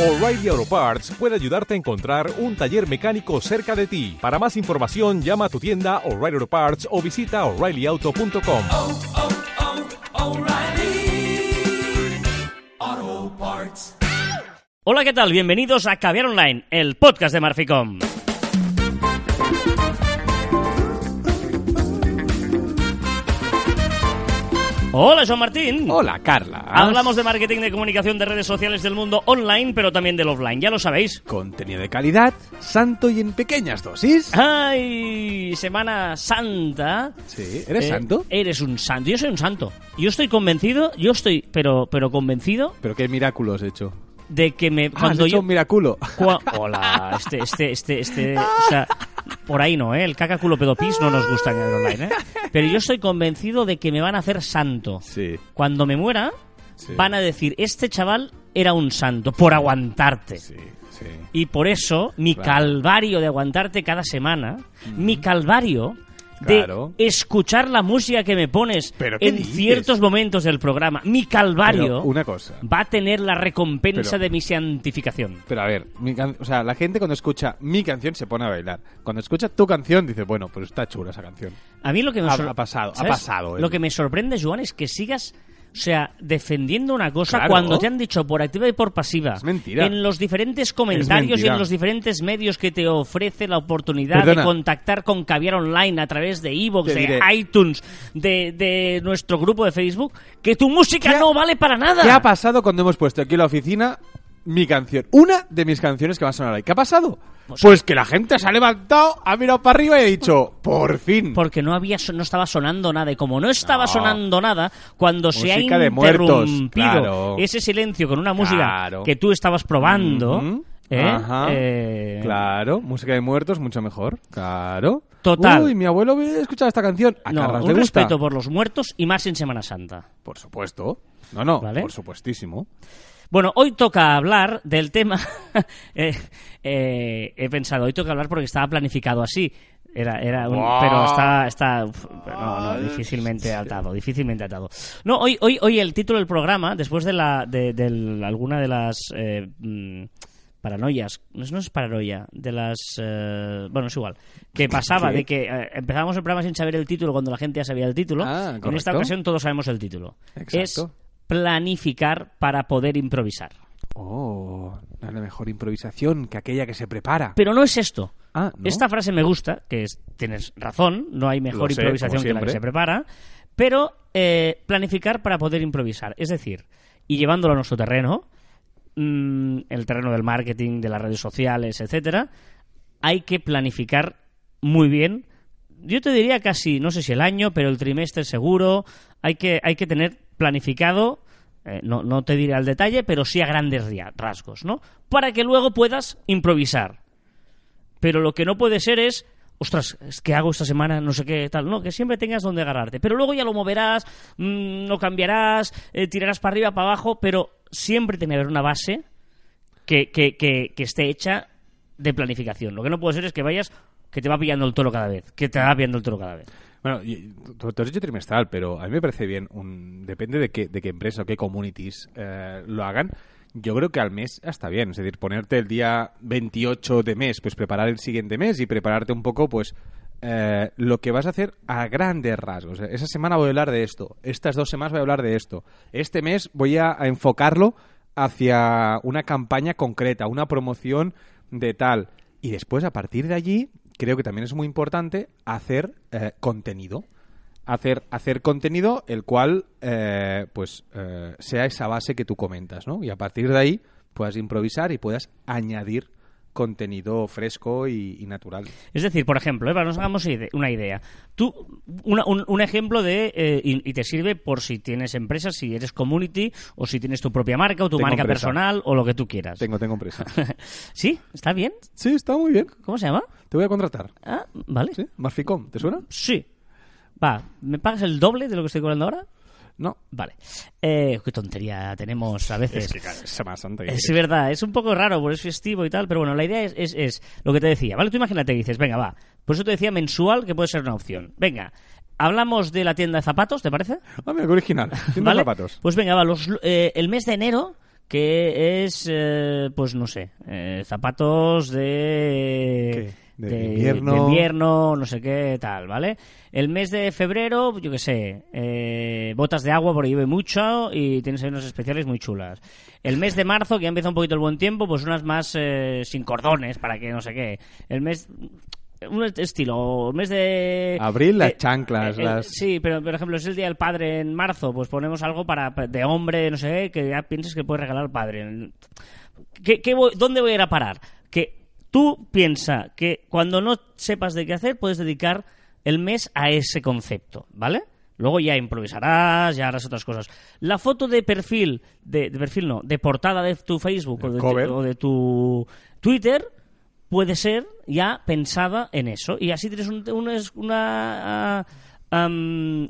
O'Reilly Auto Parts puede ayudarte a encontrar un taller mecánico cerca de ti. Para más información, llama a tu tienda O'Reilly Auto Parts o visita oreillyauto.com. oh, oh, Parts. Hola, ¿qué tal? Bienvenidos a Caviar Online, el podcast de Marficom. Hola, Joan Martín. Hola, Carla. Hablamos de marketing de comunicación de redes sociales del mundo online, pero también del offline, ya lo sabéis. Contenido de calidad, santo y en pequeñas dosis. ¡Ay! Semana Santa. Sí, ¿eres Eh, santo? Eres un santo. Yo soy un santo. Yo estoy convencido, yo estoy, pero, pero convencido Pero qué milagro has hecho. De que me. Ah, has Cuando hecho yo. un miraculo. Cua- Hola, este, este, este, este, o sea, por ahí no, ¿eh? El caca culo pedo pis no nos gusta en el online, ¿eh? Pero yo estoy convencido de que me van a hacer santo. Sí. Cuando me muera, Sí. van a decir, este chaval era un santo, por aguantarte. Sí, sí. Y por eso, mi Claro. calvario de aguantarte cada semana, mi calvario Claro. de escuchar la música que me pones ¿Pero qué en dices? ciertos momentos del programa, mi calvario Pero una cosa. va a tener la recompensa Pero- de mi santificación. Pero a ver, mi can- o sea, la gente cuando escucha mi canción se pone a bailar. Cuando escucha tu canción dice, bueno, pues está chula esa canción. A mí lo que me Ha- ha pasado, ha ¿sabes? pasado, eh. Lo que me sorprende, Joan, es que sigas, o sea, defendiendo una cosa Claro. cuando te han dicho por activa y por pasiva. Es mentira. En los diferentes comentarios y en los diferentes medios que te ofrece la oportunidad de contactar con Caviar Online a través de Te de diré. iTunes, de, de nuestro grupo de Facebook, que tu música ¿Qué ha- no vale para nada. ¿Qué ha pasado cuando hemos puesto aquí la oficina mi canción? Una de mis canciones que va a sonar ahí. ¿Qué ha pasado? Pues- Pues, que la gente se ha levantado, ha mirado para arriba y ha dicho, por fin. porque no había no estaba sonando nada y como no estaba No. sonando nada cuando se ha Música de muertos, interrumpido claro. ese silencio con una música Claro. que tú estabas probando. ¿eh? Ajá. Eh, Claro, música de muertos, mucho mejor. Claro. Total. Uy, mi abuelo había escuchado esta canción. ¿A no, Carlas un gusta? respeto por los muertos y más en Semana Santa Por supuesto. No, no, Vale. por supuestísimo. Bueno hoy toca hablar del tema eh, eh, he pensado hoy toca hablar porque estaba planificado así era, era un, pero está, está uf, no, no, difícilmente atado, difícilmente atado. No, hoy, hoy, hoy el título del programa, después de la, de, del- alguna de las eh, mm, paranoias, no es, no es paranoia, de las, eh, bueno, es igual, que pasaba Sí. de que eh, empezábamos el programa sin saber el título cuando la gente ya sabía el título. Ah, en esta ocasión todos sabemos el título. Exacto. Es planificar para poder improvisar. Oh, no hay mejor improvisación que aquella que se prepara. Pero no es esto. Ah, ¿no? Esta frase me gusta, que es, tienes razón, no hay mejor sé, improvisación que la que se prepara, pero eh, planificar para poder improvisar. Es decir, y llevándolo a nuestro terreno, mm, el terreno del marketing, de las redes sociales, etcétera, hay que planificar muy bien. Yo te diría casi, no sé si el año, pero el trimestre seguro. Hay que, hay que tener planificado, eh, no, no te diré al detalle, pero sí a grandes rasgos, ¿no? Para que luego puedas improvisar. Pero lo que no puede ser es, ostras, es que hago esta semana, no sé qué tal. No, que siempre tengas donde agarrarte. Pero luego ya lo moverás, mm, lo cambiarás, eh, tirarás para arriba, para abajo, pero siempre tiene que haber una base que, que, que, que esté hecha de planificación. Lo que no puede ser es que vayas, que te va pillando el toro cada vez, que te va pillando el toro cada vez. Bueno, y tú has dicho trimestral, pero a mí me parece bien. Depende de qué, de qué empresa o qué communities eh, lo hagan. Yo creo que al mes está bien. Es decir, ponerte el día 28 de mes, pues preparar el siguiente mes y prepararte un poco, pues, eh, lo que vas a hacer a grandes rasgos. Esa semana voy a hablar de esto. Estas dos semanas voy a hablar de esto. Este mes voy a enfocarlo hacia una campaña concreta, una promoción de tal. Y después, a partir de allí, creo que también es muy importante hacer eh, contenido. Hacer, hacer contenido el cual eh, pues eh, sea esa base que tú comentas, ¿no? Y a partir de ahí puedas improvisar y puedas añadir contenido fresco y, y natural. Es decir, por ejemplo, ¿eh? para nos hagamos una idea. Tú, una- un, un ejemplo de. eh, y, y te sirve por si tienes empresas, si eres community, o si tienes tu propia marca, o tu Tengo marca empresa. personal, o lo que tú quieras. Tengo, tengo empresa. ¿Sí? ¿Está bien? sí, está muy bien. ¿Cómo se llama? Te voy a contratar. Ah, vale. ¿Sí? Marficom, ¿te suena? Sí. Va, ¿me pagas el doble de lo que estoy cobrando ahora? No. Vale. Eh, qué tontería tenemos a veces. Es que, claro, es Semana Santa. ¿qué Es quieres? verdad, es un poco raro, porque es festivo y tal, pero bueno, la idea es, es, es lo que te decía, ¿vale? Tú imagínate dices, venga, va, por eso te decía mensual que puede ser una opción. Venga, hablamos de la tienda de zapatos, ¿te parece? Ah, mira, qué original. Tienda de zapatos. Pues venga, va, los, eh, el mes de enero que es, eh, pues no sé, eh, zapatos de... ¿Qué? De invierno. de invierno, no sé qué, tal, ¿vale? El mes de febrero, yo qué sé, eh, botas de agua porque llueve mucho y tienes ahí unas especiales muy chulas. El mes de marzo, que ya empieza un poquito el buen tiempo, pues unas más eh, sin cordones para que no sé qué. El mes un estilo, el mes de... Abril, las eh, chanclas, eh, las- Sí, pero por ejemplo, es el Día del Padre en marzo, pues ponemos algo para de hombre, no sé qué, que ya pienses que puedes regalar al padre. ¿Qué, qué voy- ¿Dónde voy a ir a parar? Que tú piensa que cuando no sepas de qué hacer, puedes dedicar el mes a ese concepto, ¿vale? Luego ya improvisarás, ya harás otras cosas. La foto de perfil, de, de perfil no, de portada de tu Facebook o de, cover. o de tu Twitter puede ser ya pensada en eso. Y así tienes un- una, una, ah,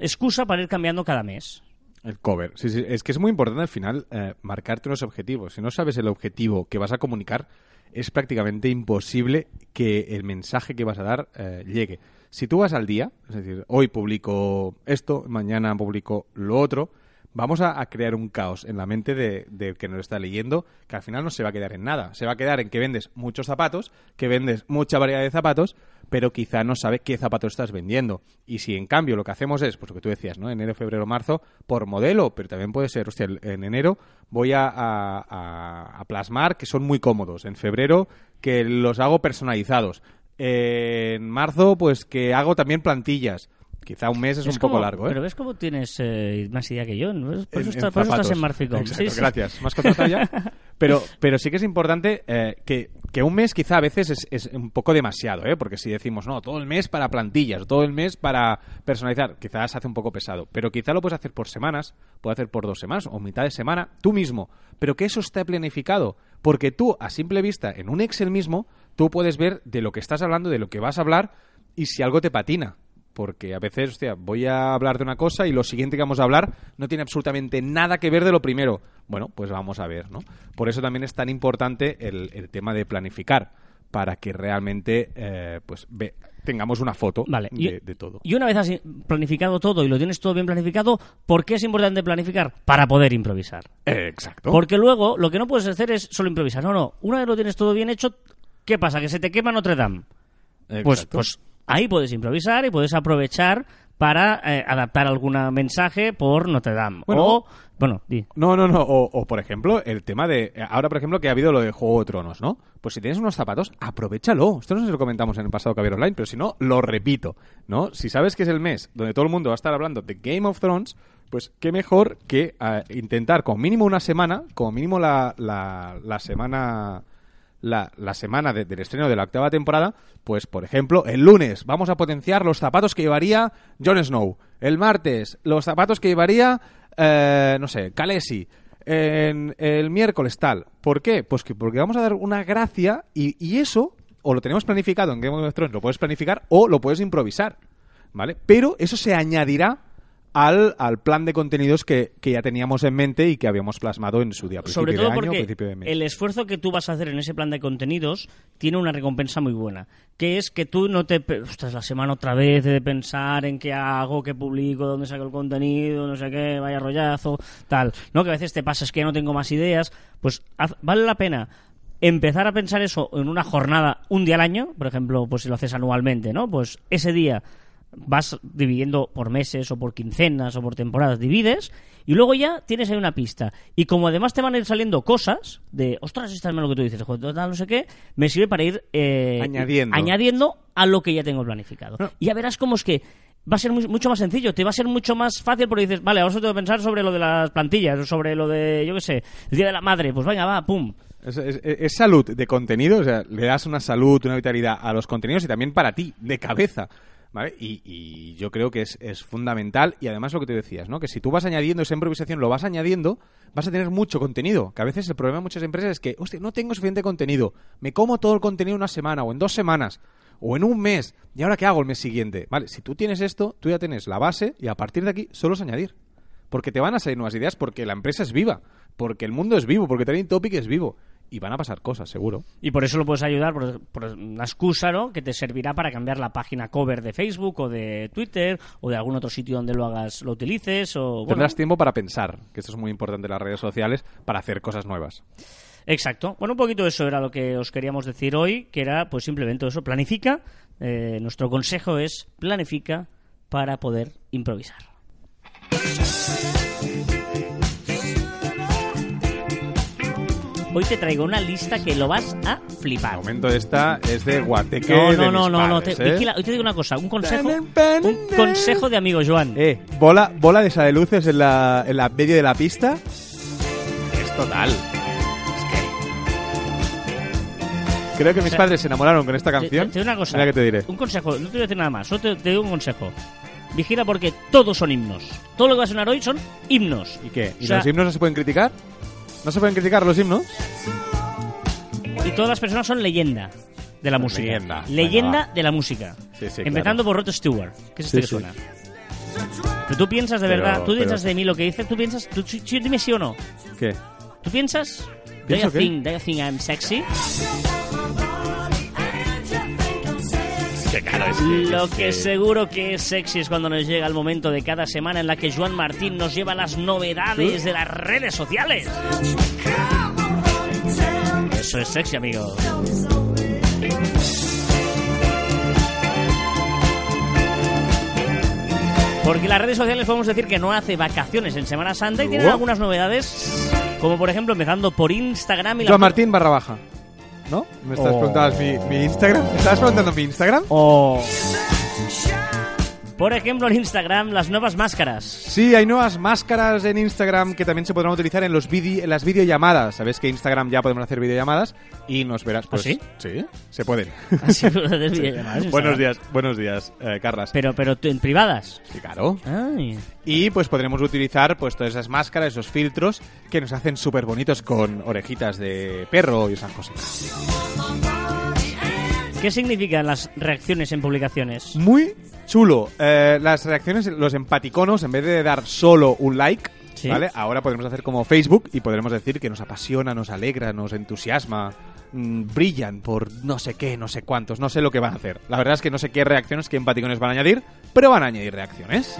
excusa para ir cambiando cada mes. El cover. Sí, sí, es que es muy importante al final eh, marcarte unos objetivos. Si no sabes el objetivo que vas a comunicar, es prácticamente imposible que el mensaje que vas a dar eh, llegue. Si tú vas al día, es decir, hoy publico esto, mañana publico lo otro, vamos a, crear un caos en la mente de, de que nos está leyendo, que al final no se va a quedar en nada. Se va a quedar en que vendes muchos zapatos, que vendes mucha variedad de zapatos, pero quizá no sabe qué zapato estás vendiendo. Y si en cambio lo que hacemos es, pues lo que tú decías, ¿no? Enero, febrero, marzo, por modelo, pero también puede ser, hostia, en enero voy a plasmar que son muy cómodos. En febrero que los hago personalizados. En marzo, pues que hago también plantillas. Quizá un mes es, un poco largo, ¿eh? Pero ves cómo tienes eh, más idea que yo. ¿no? Por, eso En- está- en por eso estás en Marficom. Sí. gracias. Más ya. Pero, pero sí que es importante eh, que, que un mes quizá a veces es, es un poco demasiado, ¿eh? Porque si decimos, no, todo el mes para plantillas, todo el mes para personalizar, quizás hace un poco pesado. Pero quizá lo puedes hacer por semanas, puedes hacer por dos semanas o mitad de semana, tú mismo. Pero que eso esté planificado. Porque tú, a simple vista, en un Excel mismo, tú puedes ver de lo que estás hablando, de lo que vas a hablar y si algo te patina porque a veces, hostia, voy a hablar de una cosa y lo siguiente que vamos a hablar no tiene absolutamente nada que ver de lo primero. Bueno, pues vamos a ver, ¿no? Por eso también es tan importante el, el tema de planificar, para que realmente, eh, pues, ve- tengamos una foto Vale. de, y, de todo. y una vez has planificado todo y lo tienes todo bien planificado, ¿por qué es importante planificar? Para poder improvisar. Eh, exacto. Porque luego lo que no puedes hacer es solo improvisar. No, no. Una vez lo tienes todo bien hecho, ¿qué pasa? Que se te quema Notre Dame. Pues, pues ahí puedes improvisar y puedes aprovechar para eh, adaptar algún mensaje por Notre Dame. Bueno. o, bueno, di. No, no, no. O, o, por ejemplo, el tema de. Ahora, por ejemplo, que ha habido lo de Juego de Tronos, ¿no? Pues si tienes unos zapatos, aprovechalo. Esto no sé si lo comentamos en el pasado que había online, pero si no, lo repito, ¿no? Si sabes que es el mes donde todo el mundo va a estar hablando de Game of Thrones, pues qué mejor que eh, intentar, como mínimo una semana, como mínimo la, la, la semana. La, la semana de- del estreno de la octava temporada, pues por ejemplo, el lunes vamos a potenciar los zapatos que llevaría Jon Snow. El martes, los zapatos que llevaría, eh, no sé, Khaleesi. En el miércoles tal. ¿Por qué? Pues que porque vamos a dar una gracia y, y eso o lo tenemos planificado en Game of Thrones, lo puedes planificar o lo puedes improvisar. ¿Vale? Pero eso se añadirá al, al plan de contenidos que, que ya teníamos en mente y que habíamos plasmado en su día. principio Sobre de todo año, porque principio de mes. el esfuerzo que tú vas a hacer en ese plan de contenidos tiene una recompensa muy buena, que es que tú no te... Ostras, la semana otra vez de pensar en qué hago, qué publico, dónde saco el contenido, no sé qué, vaya rollazo, tal. No, que a veces te pasa es que ya no tengo más ideas. Pues haz- vale la pena empezar a pensar eso en una jornada, un día al año, por ejemplo, pues si lo haces anualmente, ¿no? Pues ese día vas dividiendo por meses o por quincenas o por temporadas, divides y luego ya tienes ahí una pista. Y como además te van a ir saliendo cosas de, ostras, esta es lo que tú dices, joder, no sé qué, me sirve para ir eh, Añadiendo. añadiendo a lo que ya tengo planificado. No. Y ya verás cómo es que va a ser muy- mucho más sencillo, te va a ser mucho más fácil porque dices, vale, ahora solo tengo que pensar sobre lo de las plantillas o sobre lo de, yo qué sé, el Día de la Madre, pues venga, va, pum. Es, es- es salud de contenido, o sea, le das una salud, una vitalidad a los contenidos y también para ti, de cabeza. ¿Vale? Y, y yo creo que es, es fundamental y además lo que te decías, ¿no? Que si tú vas añadiendo esa improvisación, lo vas añadiendo, vas a tener mucho contenido. Que a veces el problema de muchas empresas es que, hostia, no tengo suficiente contenido. Me como todo el contenido en una semana o en dos semanas o en un mes. ¿Y ahora qué hago el mes siguiente? Vale, si tú tienes esto, tú ya tienes la base y a partir de aquí solo es añadir. Porque te van a salir nuevas ideas porque la empresa es viva, porque el mundo es vivo, porque Training Topic es vivo. Y van a pasar cosas, seguro. Y por eso lo puedes ayudar por, por una excusa, ¿no? Que te servirá para cambiar la página cover de Facebook o de Twitter o de algún otro sitio donde lo hagas, lo utilices o... bueno, Tendrás tiempo para pensar, que esto es muy importante en las redes sociales, para hacer cosas nuevas. Exacto. Bueno, un poquito eso era lo que os queríamos decir hoy, que era pues simplemente eso, planifica. Eh, nuestro consejo es planifica para poder improvisar. Hoy te traigo una lista que lo vas a flipar. El momento esta es de guateque No, de no, no, mis no, no. te- ¿eh? vigila, hoy te digo una cosa, un consejo, un consejo de amigo Joan. Eh, bola, bola de esa de luces en la, en la medio de la pista. Es total. Creo que mis sea, padres se enamoraron con esta canción. te- te una cosa. Mira que te diré. Un consejo, no te voy a decir nada más, solo te, te digo un consejo. Vigila porque todos son himnos. Todo lo que va a sonar hoy son himnos. ¿Y qué? ¿Y O sea- los himnos no se pueden criticar? ¿No se pueden criticar los himnos? Y todas las personas son leyenda de la música. Leyenda. Leyenda Venga, va. de la música. Sí, sí, Empezando claro. por Rod Stewart, que es este Sí, que sí. suena. Pero tú piensas de Pero- verdad, tú pero- piensas de mí lo que dice, tú piensas, tú, sí- sí, dime sí o no. ¿Qué? ¿Tú piensas? Do ¿Pienso you qué? think, do you think I'm sexy? Lo que seguro que es sexy es cuando nos llega el momento de cada semana en la que Joan Martín nos lleva las novedades de las redes sociales. Eso es sexy, amigo. Porque las redes sociales podemos decir que no hace vacaciones en Semana Santa y tienen No. algunas novedades, como por ejemplo empezando por Instagram y la Joan Martín barra baja. ¿No? ¿Me estás Oh. preguntando mi, mi Instagram? ¿Me ¿Estabas preguntando mi Instagram? O... Por ejemplo, en Instagram, las nuevas máscaras. Sí, hay nuevas máscaras en Instagram que también se podrán utilizar en, los vide- en las videollamadas. Sabes que en Instagram ya podemos hacer videollamadas y nos verás. Pues, sí? Sí, se pueden. Videollamadas en buenos días, buenos días, eh, Carlas. Pero, pero tú- en privadas. Sí, claro. Ay. Y pues podremos utilizar pues todas esas máscaras, esos filtros que nos hacen súper bonitos con orejitas de perro y esas cositas. ¿Qué significan las reacciones en publicaciones? Muy chulo. Eh, las reacciones, los empaticonos, en vez de dar solo un like, Sí. ¿vale? Ahora podremos hacer como Facebook y podremos decir que nos apasiona, nos alegra, nos entusiasma, mm, brillan por no sé qué, no sé cuántos, no sé lo que van a hacer. La verdad es que no sé qué reacciones, qué empaticones van a añadir, pero van a añadir reacciones.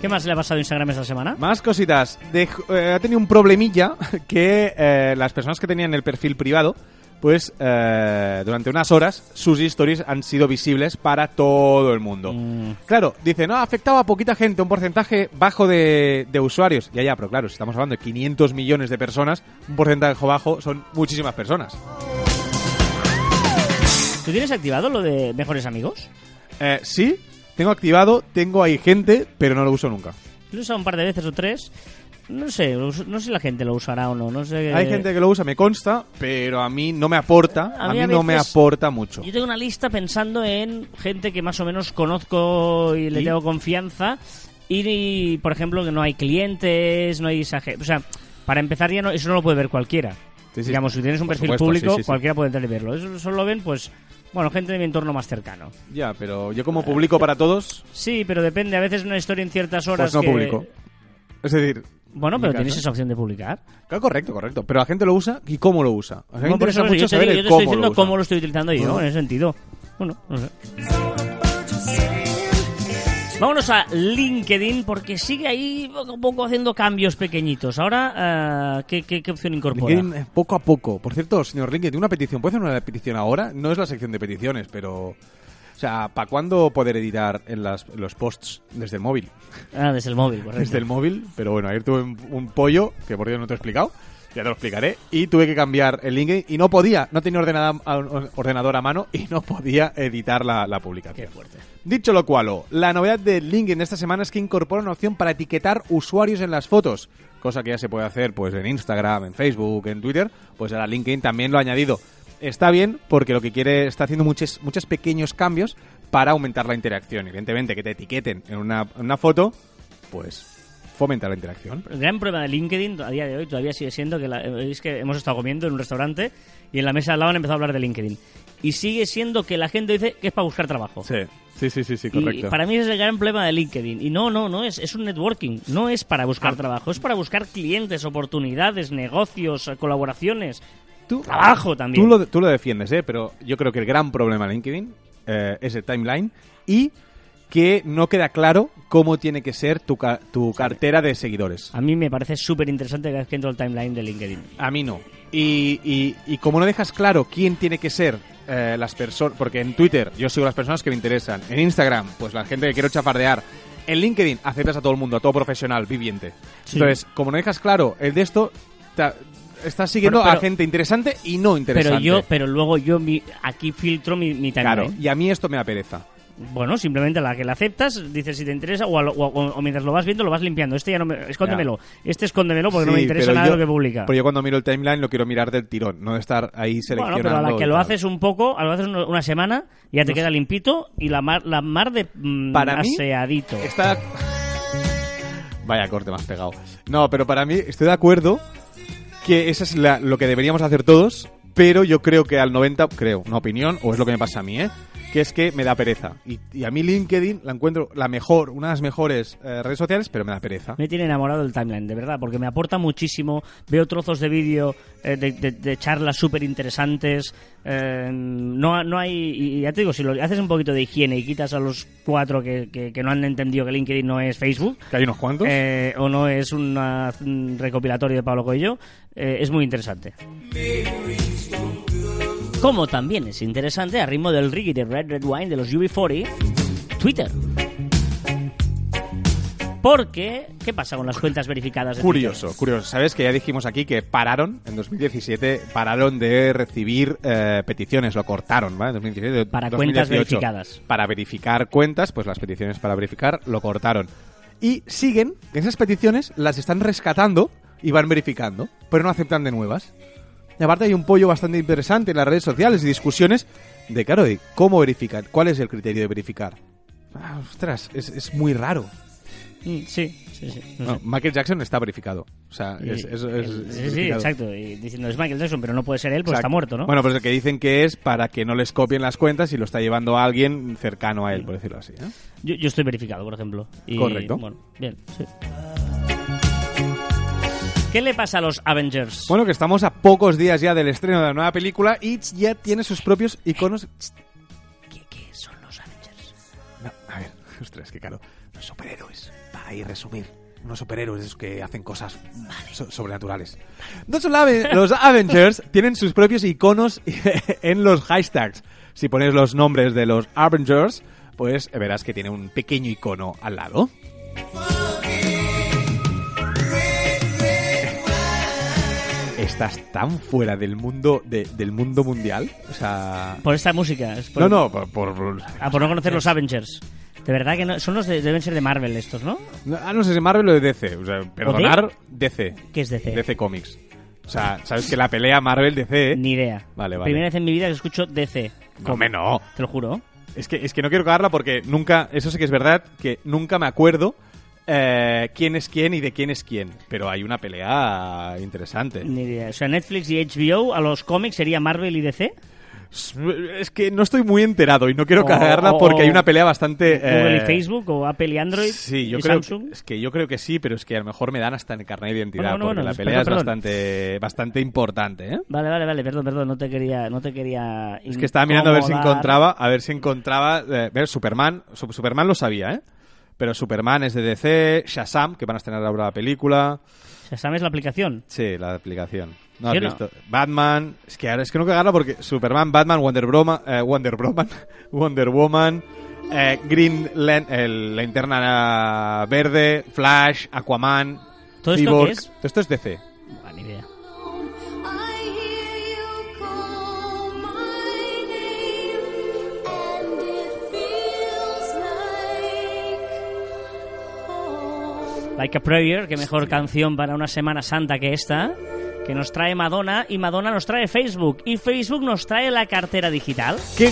¿Qué más le ha pasado a Instagram esta semana? Más cositas. Eh, ha tenido un problemilla que eh, las personas que tenían el perfil privado, pues eh, durante unas horas sus stories han sido visibles para todo el mundo. Mm. Claro, dice, no, ha afectado a poquita gente, un porcentaje bajo de, de usuarios. Ya, ya, pero claro, si estamos hablando de 500 millones de personas, un porcentaje bajo son muchísimas personas. ¿Tú tienes activado lo de mejores amigos? Eh, sí, tengo activado, tengo ahí gente, pero no lo uso nunca. Lo he usado un par de veces o tres. No sé, no sé si la gente lo usará o no. No sé. Hay gente que lo usa, me consta, pero a mí no me aporta, A a mí a no me aporta mucho. Yo tengo una lista pensando en gente que más o menos conozco y le ¿Y? tengo confianza. Y, y, por ejemplo, que no hay clientes, no hay O sea, para empezar, ya no, eso no lo puede ver cualquiera. Sí, sí. Digamos, si tienes un Por perfil supuesto, público, sí, cualquiera puede entrar y verlo. Eso solo lo ven, pues, bueno, gente de mi entorno más cercano. Ya, pero yo como publico para todos, Sí, pero depende. A veces una historia en ciertas horas. pues no que- publico. Es decir, Bueno, en pero tienes esa opción de publicar. claro, correcto, correcto. Pero la gente lo usa y cómo lo usa. O sea, a Bueno, por eso yo mucho te, digo- yo te cómo estoy diciendo lo cómo lo estoy utilizando yo, en ese sentido. Bueno, no sé. Vámonos a LinkedIn porque sigue ahí poco a poco haciendo cambios pequeñitos. Ahora, eh, ¿qué, qué, qué opción incorpora? LinkedIn, poco a poco. Por cierto, señor LinkedIn, una petición. ¿Puede hacer una petición ahora? No es la sección de peticiones, pero... O sea, ¿para cuándo poder editar en, las, en los posts desde el móvil? Ah, desde el móvil, correcto. Desde el móvil, pero bueno, ayer tuve un, un pollo, que por Dios no te he explicado, ya te lo explicaré, y tuve que cambiar el LinkedIn y no podía, no tenía ordenador a mano y no podía editar la, la publicación. Qué fuerte. Dicho lo cual, la novedad de LinkedIn de esta semana es que incorpora una opción para etiquetar usuarios en las fotos, cosa que ya se puede hacer pues en Instagram, en Facebook, en Twitter, pues ahora LinkedIn también lo ha añadido. Está bien porque lo que quiere está haciendo muchos muchos pequeños cambios para aumentar la interacción. Evidentemente que te etiqueten en una, en una foto, pues fomenta la interacción. El gran problema de LinkedIn a día de hoy todavía sigue siendo que la- es que hemos estado comiendo en un restaurante y en la mesa al lado han empezado a hablar de LinkedIn. Y sigue siendo que la gente dice que es para buscar trabajo. Sí, sí, sí, sí, sí, Y correcto. para mí ese es el gran problema de LinkedIn. Y no, no, no es, es un networking. No es para buscar trabajo, es para buscar clientes, oportunidades, negocios, colaboraciones. Tú- trabajo también. Tú lo, tú lo defiendes, ¿eh? Pero yo creo que el gran problema de LinkedIn eh, es el timeline y que no queda claro cómo tiene que ser tu, ca- tu cartera de seguidores. A mí me parece súper interesante que entro al timeline de LinkedIn. A mí no. Y, y- y como no dejas claro quién tiene que ser eh, las personas, porque en Twitter yo sigo las personas que me interesan, en Instagram, pues la gente que quiero chafardear, en LinkedIn aceptas a todo el mundo, a todo profesional, viviente. Sí. Entonces, como no dejas claro el de esto, estás siguiendo Pero- a gente interesante y no interesante. Pero yo, pero luego yo mi- aquí filtro mi, mi timeline. Claro, y a mí esto me da pereza. Bueno, simplemente la que la aceptas, dices si te interesa, o, lo- o- o- o mientras lo vas viendo lo vas limpiando. Este ya no me, escóndemelo. Este escóndemelo porque no me interesa nada yo- lo que publica. Pero yo cuando miro el timeline lo quiero mirar del tirón, no de estar ahí Bueno, seleccionando. pero a la que lo haces un poco, a lo haces una semana, ya te queda limpito y la mar, la mar de mm, Para mí, aseadito. Está... Vaya corte más pegado. No, pero para mí estoy de acuerdo que eso es la- lo que deberíamos hacer todos, pero yo creo que al 90, creo, una opinión, o es lo que me pasa a mí, ¿eh? Que es que me da pereza. Y, y a mí LinkedIn la encuentro la mejor, una de las mejores eh, redes sociales, pero me da pereza. Me tiene enamorado el timeline, de verdad, porque me aporta muchísimo. Veo trozos de vídeo, eh, de, de- de charlas súper interesantes. eh, no, no hay. Y ya te digo, si lo haces un poquito de higiene y quitas a los cuatro que, que- que no han entendido que LinkedIn no es Facebook, Que hay unos cuantos. eh, o no es una- un recopilatorio de Pablo Coelho, eh, es muy interesante. Como también es interesante, a ritmo del reggae de Red Red Wine de los UB40, Twitter. Porque, ¿qué pasa con las cuentas verificadas de Curioso, curioso. Sabes que ya dijimos aquí que pararon en 2017, pararon de recibir eh, peticiones, lo cortaron, ¿vale? En 2017, Para cuentas 2018. verificadas. Para verificar cuentas, pues las peticiones para verificar lo cortaron. Y siguen, esas peticiones las están rescatando y van verificando, pero no aceptan de nuevas. Y aparte hay un pollo bastante interesante en las redes sociales y discusiones de, claro, de cómo verificar, cuál es el criterio de verificar. Ah, ostras, es, es muy raro. Mm, Sí, sí, sí. no No, sé. Michael Jackson está verificado. O sea, Y- es, es- es- el- es sí, sí, exacto. Y diciendo es Michael Jackson, pero no puede ser él, pues Exacto. está muerto, ¿no? Bueno, pues el que dicen que es para que no les copien las cuentas y lo está llevando a alguien cercano a él, por decirlo así. ¿eh? yo, yo estoy verificado, por ejemplo. Y, Correcto. Bueno, bien, sí. ¿Qué le pasa a los Avengers? Bueno, que estamos a pocos días ya del estreno de la nueva película y ya tiene sus propios iconos. ¿Qué, qué son los Avengers? No, a ver, ostras, qué caro. Los superhéroes, para ir resumir. Unos superhéroes esos que hacen cosas so- sobrenaturales. No son ave- los Avengers tienen sus propios iconos en los hashtags. Si pones los nombres de los Avengers, pues verás que tiene un pequeño icono al lado. Estás tan fuera del mundo de- del mundo mundial, o sea, Por esta música. es por- no, no, por, por- Ah, por no conocer los Avengers. De verdad que no, son los de, deben ser de Marvel estos, ¿no? No, ah, no sé si Marvel o de DC. O sea, perdonar, DC. ¿Qué es DC? DC Comics. O sea, sabes que la pelea Marvel-DC... Ni idea. Vale, vale. Primera vez en mi vida que escucho DC. No, me no. Te lo juro. Es que, es que no quiero cagarla porque nunca... Eso sí que es verdad, que nunca me acuerdo eh, quién es quién y de quién es quién. Pero hay una pelea interesante. Ni idea. O sea, Netflix y HBO a los cómics sería Marvel y DC. Es que no estoy muy enterado y no quiero O- cagarla o- porque hay una pelea bastante... Google eh, y Facebook o Apple y Android. Sí, yo y creo, Samsung. es que yo creo que sí, pero es que a lo mejor me dan hasta en el carnet de identidad, Bueno, bueno, porque bueno, la perdón, pelea es bastante, bastante importante, ¿eh? Vale, vale, vale, perdón, perdón, no te quería, no te quería Es que estaba mirando a ver si encontraba, a ver si encontraba, eh, ver Superman, Su- Superman lo sabía, ¿eh? Pero Superman es de DC, Shazam, que van a estrenar ahora la película, Shazam es la aplicación. sí, la aplicación. ¿No has Yo no. visto? Batman, es que ahora es que no cagarla porque Superman, Batman, Wonder Woman, eh, Wonder Woman, Wonder Woman, eh, Green Lan- el- la linterna verde, Flash, Aquaman, ¿Todo esto Cyborg. qué es? Todo esto es DC. Like a Prayer, que mejor canción para una Semana Santa que esta, que nos trae Madonna y Madonna nos trae Facebook y Facebook nos trae la cartera digital. ¿Qué?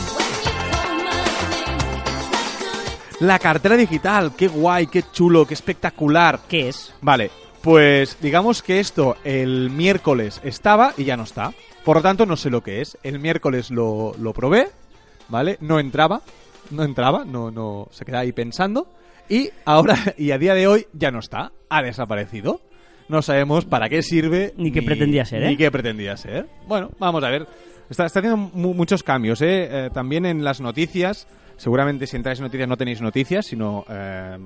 La cartera digital, qué guay, qué chulo, qué espectacular. ¿Qué es? Vale, pues digamos que esto el miércoles estaba y ya no está. Por lo tanto, no sé lo que es. El miércoles lo, lo probé, ¿vale? No entraba, no entraba, no, no, se quedaba ahí pensando. Y ahora, y a día de hoy, ya no está. Ha desaparecido. No sabemos para qué sirve. Ni qué pretendía ser, ¿eh? Ni qué pretendía ser. Bueno, vamos a ver. Está, está haciendo mu- muchos cambios, ¿eh? Eh, También en las noticias. Seguramente si entráis en noticias no tenéis noticias, sino eh,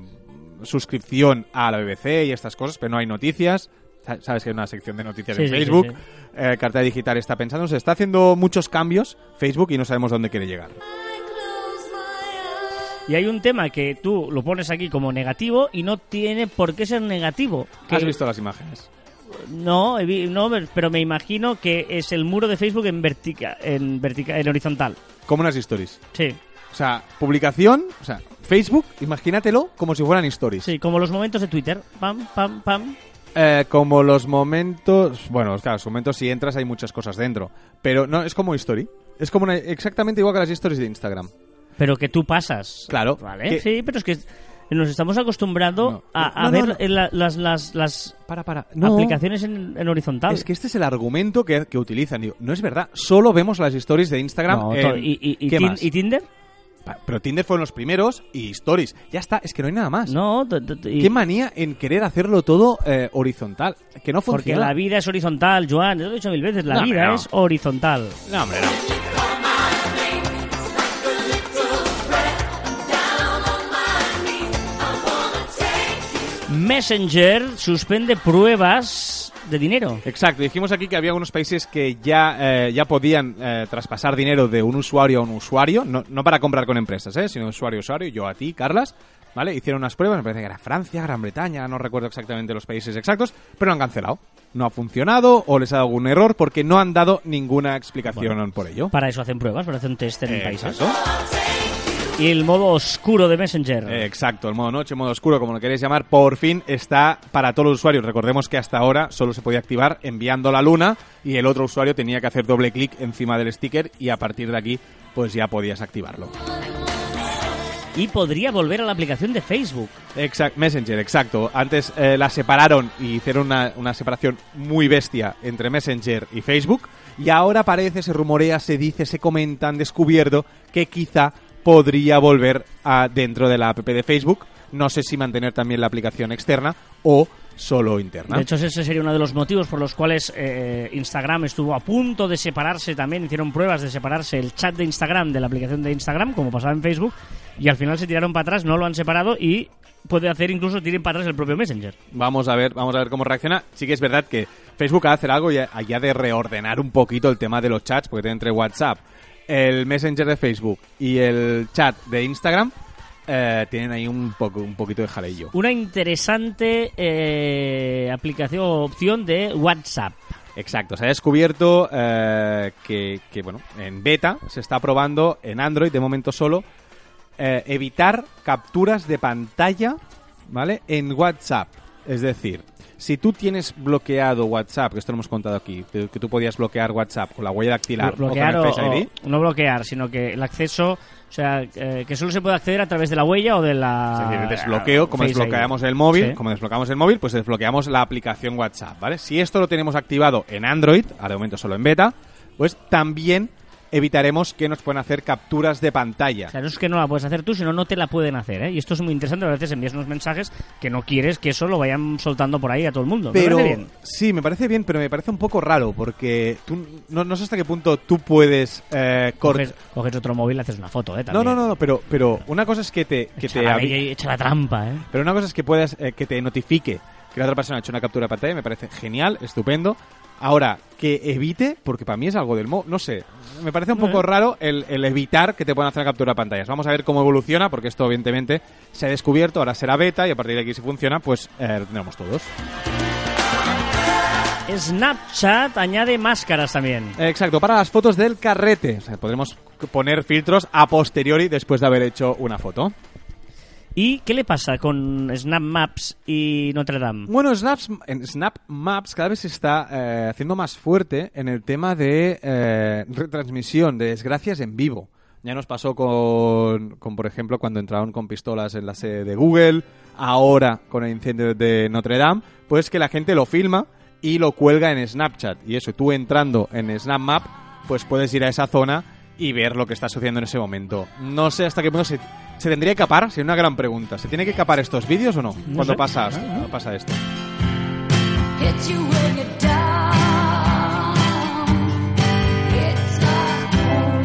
suscripción a la BBC y estas cosas, pero no hay noticias. Sa- Sabes que hay una sección de noticias Sí, en sí, Facebook. sí. Eh, Cartera Digital está pensando, se está haciendo muchos cambios Facebook y no sabemos dónde quiere llegar. Y hay un tema que tú lo pones aquí como negativo y no tiene por qué ser negativo. ¿Has visto las imágenes? No, no, pero me imagino que es el muro de Facebook en vertica, en vertica, en horizontal. Como unas stories. Sí, O sea, publicación, o sea, Facebook, imagínatelo como si fueran stories. sí, como los momentos de Twitter. Pam, pam, pam. Eh, como los momentos. Bueno, claro, los momentos si entras hay muchas cosas dentro. Pero no, es como story. Es como una- exactamente igual que las stories de Instagram. Pero que tú pasas. Claro. Vale, Que- sí, pero es que nos estamos acostumbrando No. a, a No, no, ver la- las, las, las Para, para. Aplicaciones en, en horizontal. Es que este es el argumento que, que utilizan. Digo, no es verdad. Solo vemos las stories de Instagram. En- y, y- y ¿Qué más? y Tinder? Pero Tinder fueron los primeros y stories. Ya está, es que no hay nada más. No, Qué manía en querer hacerlo todo eh, horizontal. Que no porque funciona. la vida es horizontal, Joan. Lo he dicho mil veces. La No, vida no. es horizontal. No, hombre, no. Messenger suspende pruebas de dinero. Exacto, dijimos aquí que había unos países que ya, eh, ya podían eh, traspasar dinero de un usuario a un usuario, no, no para comprar con empresas, ¿eh? sino usuario a usuario, yo a ti, Carlas, ¿vale? Hicieron unas pruebas, me parece que era Francia, Gran Bretaña, no recuerdo exactamente los países exactos, pero lo han cancelado. No ha funcionado o les ha dado algún error porque no han dado ninguna explicación por ello. Para eso hacen pruebas, para hacer un test en países. exacto. Y el modo oscuro de Messenger. Eh, Exacto, el modo noche, modo oscuro, como lo queréis llamar, por fin está para todos los usuarios. Recordemos que hasta ahora solo se podía activar enviando la luna y el otro usuario tenía que hacer doble clic encima del sticker y a partir de aquí pues ya podías activarlo. Y podría volver a la aplicación de Facebook. Exact, Messenger, exacto. Antes eh, la separaron y hicieron una, una separación muy bestia entre Messenger y Facebook y ahora parece, se rumorea, se dice, se comenta, han descubierto que quizá podría volver a dentro de la app de Facebook. No sé si mantener también la aplicación externa o solo interna. De hecho, ese sería uno de los motivos por los cuales eh, Instagram estuvo a punto de separarse también. Hicieron pruebas de separarse el chat de Instagram de la aplicación de Instagram, como pasaba en Facebook. Y al final se tiraron para atrás, no lo han separado y puede hacer incluso tiren para atrás el propio Messenger. Vamos a ver, vamos a ver cómo reacciona. Sí que es verdad que Facebook ha de hacer algo y allá de reordenar un poquito el tema de los chats, porque tiene entre WhatsApp, el Messenger de Facebook y el chat de Instagram, eh, tienen ahí un poco, un poquito de jaleillo. Una interesante eh, aplicación o opción de WhatsApp. Exacto, se ha descubierto eh, que, que, bueno, en beta se está probando en Android, de momento solo, eh, evitar capturas de pantalla, ¿vale? En WhatsApp. Es decir, si tú tienes bloqueado WhatsApp, que esto lo hemos contado aquí, que, que tú podías bloquear WhatsApp con la huella dactilar bloquear o con el Face ID, o- no bloquear, sino que el acceso, o sea, eh, que solo se puede acceder a través de la huella o de la Es decir, desbloqueo, como Face ID. desbloqueamos el móvil, Sí. como desbloqueamos el móvil, pues desbloqueamos la aplicación WhatsApp, ¿vale? Si esto lo tenemos activado en Android, ahora de momento solo en beta, pues también evitaremos que nos puedan hacer capturas de pantalla. O sea, no es que no la puedes hacer tú, sino no te la pueden hacer, ¿eh? Y esto es muy interesante, a veces envías unos mensajes que no quieres que eso lo vayan soltando por ahí a todo el mundo. ¿Me Pero bien? sí, me parece bien, pero me parece un poco raro porque tú no, no sé hasta qué punto tú puedes eh, Coges, coges otro móvil y haces una foto, ¿eh? No, También. no, no, no, pero pero una cosa es que te que Echa te la, echa la trampa, ¿eh? Pero una cosa es que puedas eh, que te notifique que la otra persona ha hecho una captura de pantalla, me parece genial, estupendo. Ahora, que evite, porque para mí es algo del mo... No sé, me parece un poco Eh. raro el, el evitar que te puedan hacer una captura de pantallas. Vamos a ver cómo evoluciona, porque esto evidentemente se ha descubierto, ahora será beta y a partir de aquí si funciona, pues eh, lo tendremos todos. Snapchat añade máscaras también. Exacto, para las fotos del carrete. O sea, podremos poner filtros a posteriori después de haber hecho una foto. ¿Y qué le pasa con Snap Maps y Notre Dame? Bueno, Snaps, Snap Maps cada vez se está eh, haciendo más fuerte en el tema de eh, retransmisión de desgracias en vivo. Ya nos pasó con, con, por ejemplo, cuando entraron con pistolas en la sede de Google, ahora con el incendio de Notre Dame, pues que la gente lo filma y lo cuelga en Snapchat. Y eso, tú entrando en SnapMap, pues puedes ir a esa zona y ver lo que está sucediendo en ese momento. No sé hasta qué punto se, se tendría que capar, sería una gran pregunta. ¿Se tiene que capar estos vídeos o no? cuando sé. pasa, Ah, ah. pasa esto. Hit you when you're down. It's a home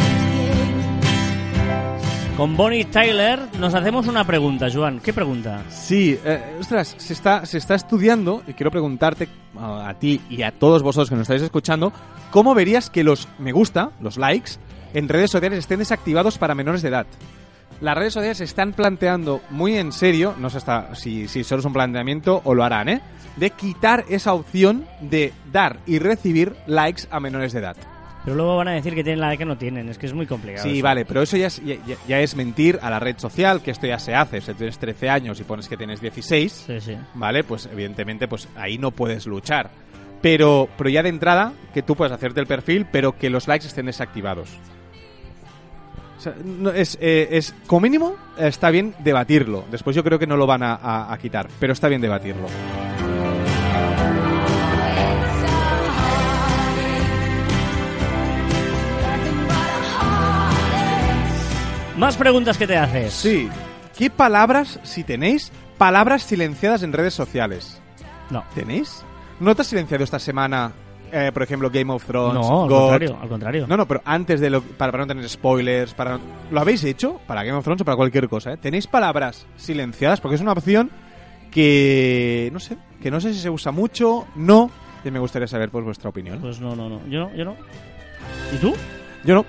game. Con Bonnie Tyler nos hacemos una pregunta, Joan. ¿Qué pregunta? Sí, eh, ostras, se está, se está estudiando y quiero preguntarte a, a ti y a todos vosotros que nos estáis escuchando, ¿cómo verías que los me gusta, los likes, en redes sociales estén desactivados para menores de edad? Las redes sociales se están planteando muy en serio, no sé hasta si, si solo es un planteamiento o lo harán, ¿eh? De quitar esa opción de dar y recibir likes a menores de edad. Pero luego van a decir que tienen la edad que no tienen. Es que es muy complicado. Sí, eso. vale, pero eso ya es, ya, ya- ya es mentir a la red social, que esto ya se hace. Si tienes 13 años y pones que tienes 16, Sí, sí. ¿vale? Pues evidentemente pues ahí no puedes luchar. Pero, pero ya de entrada, que tú puedes hacerte el perfil, pero que los likes estén desactivados. Sea, no, es, eh, es, como mínimo, está bien debatirlo. Después yo creo que no lo van a, a- a quitar, pero está bien debatirlo. Más preguntas que te haces. Sí. ¿Qué palabras, si tenéis, palabras silenciadas en redes sociales? No. ¿Tenéis? ¿No te has silenciado esta semana, eh, por ejemplo, Game of Thrones? No, al God? contrario, al contrario. No, no, pero antes de lo, para, para no tener spoilers, para ¿lo habéis hecho para Game of Thrones o para cualquier cosa? ¿eh? ¿Tenéis palabras silenciadas? Porque es una opción que no sé, que no sé si se usa mucho, no, y me gustaría saber pues vuestra opinión. Pues no, no, no. Yo no, yo no. ¿Y tú? Yo no.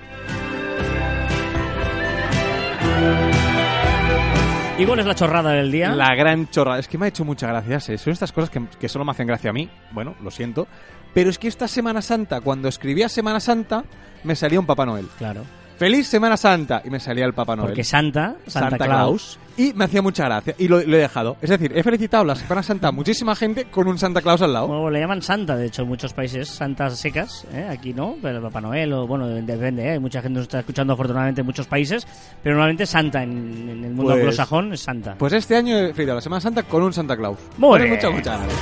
¿Y cuál es la chorrada del día? La gran chorra. Es que me ha hecho muchas gracias. ¿eh? Son estas cosas que, que solo me hacen gracia a mí. Bueno, lo siento. Pero es que esta Semana Santa, cuando escribía Semana Santa, me salía un Papá Noel. Claro. Feliz Semana Santa. Y me salía el Papá Noel. Porque Santa, Santa, Santa, Claus. Claus. Y me hacía mucha gracia. Y lo, lo he dejado. Es decir, he felicitado la Semana Santa a muchísima gente con un Santa Claus al lado. Bueno, le llaman Santa, de hecho, en muchos países, Santas secas, ¿eh? aquí no, pero Papá Noel, o bueno, depende, ¿eh? mucha gente nos está escuchando afortunadamente en muchos países, pero normalmente Santa en, en el mundo Pues- anglosajón es Santa. Pues este año he felicitado la Semana Santa con un Santa Claus. Muy bien. Muchas, muchas gracias.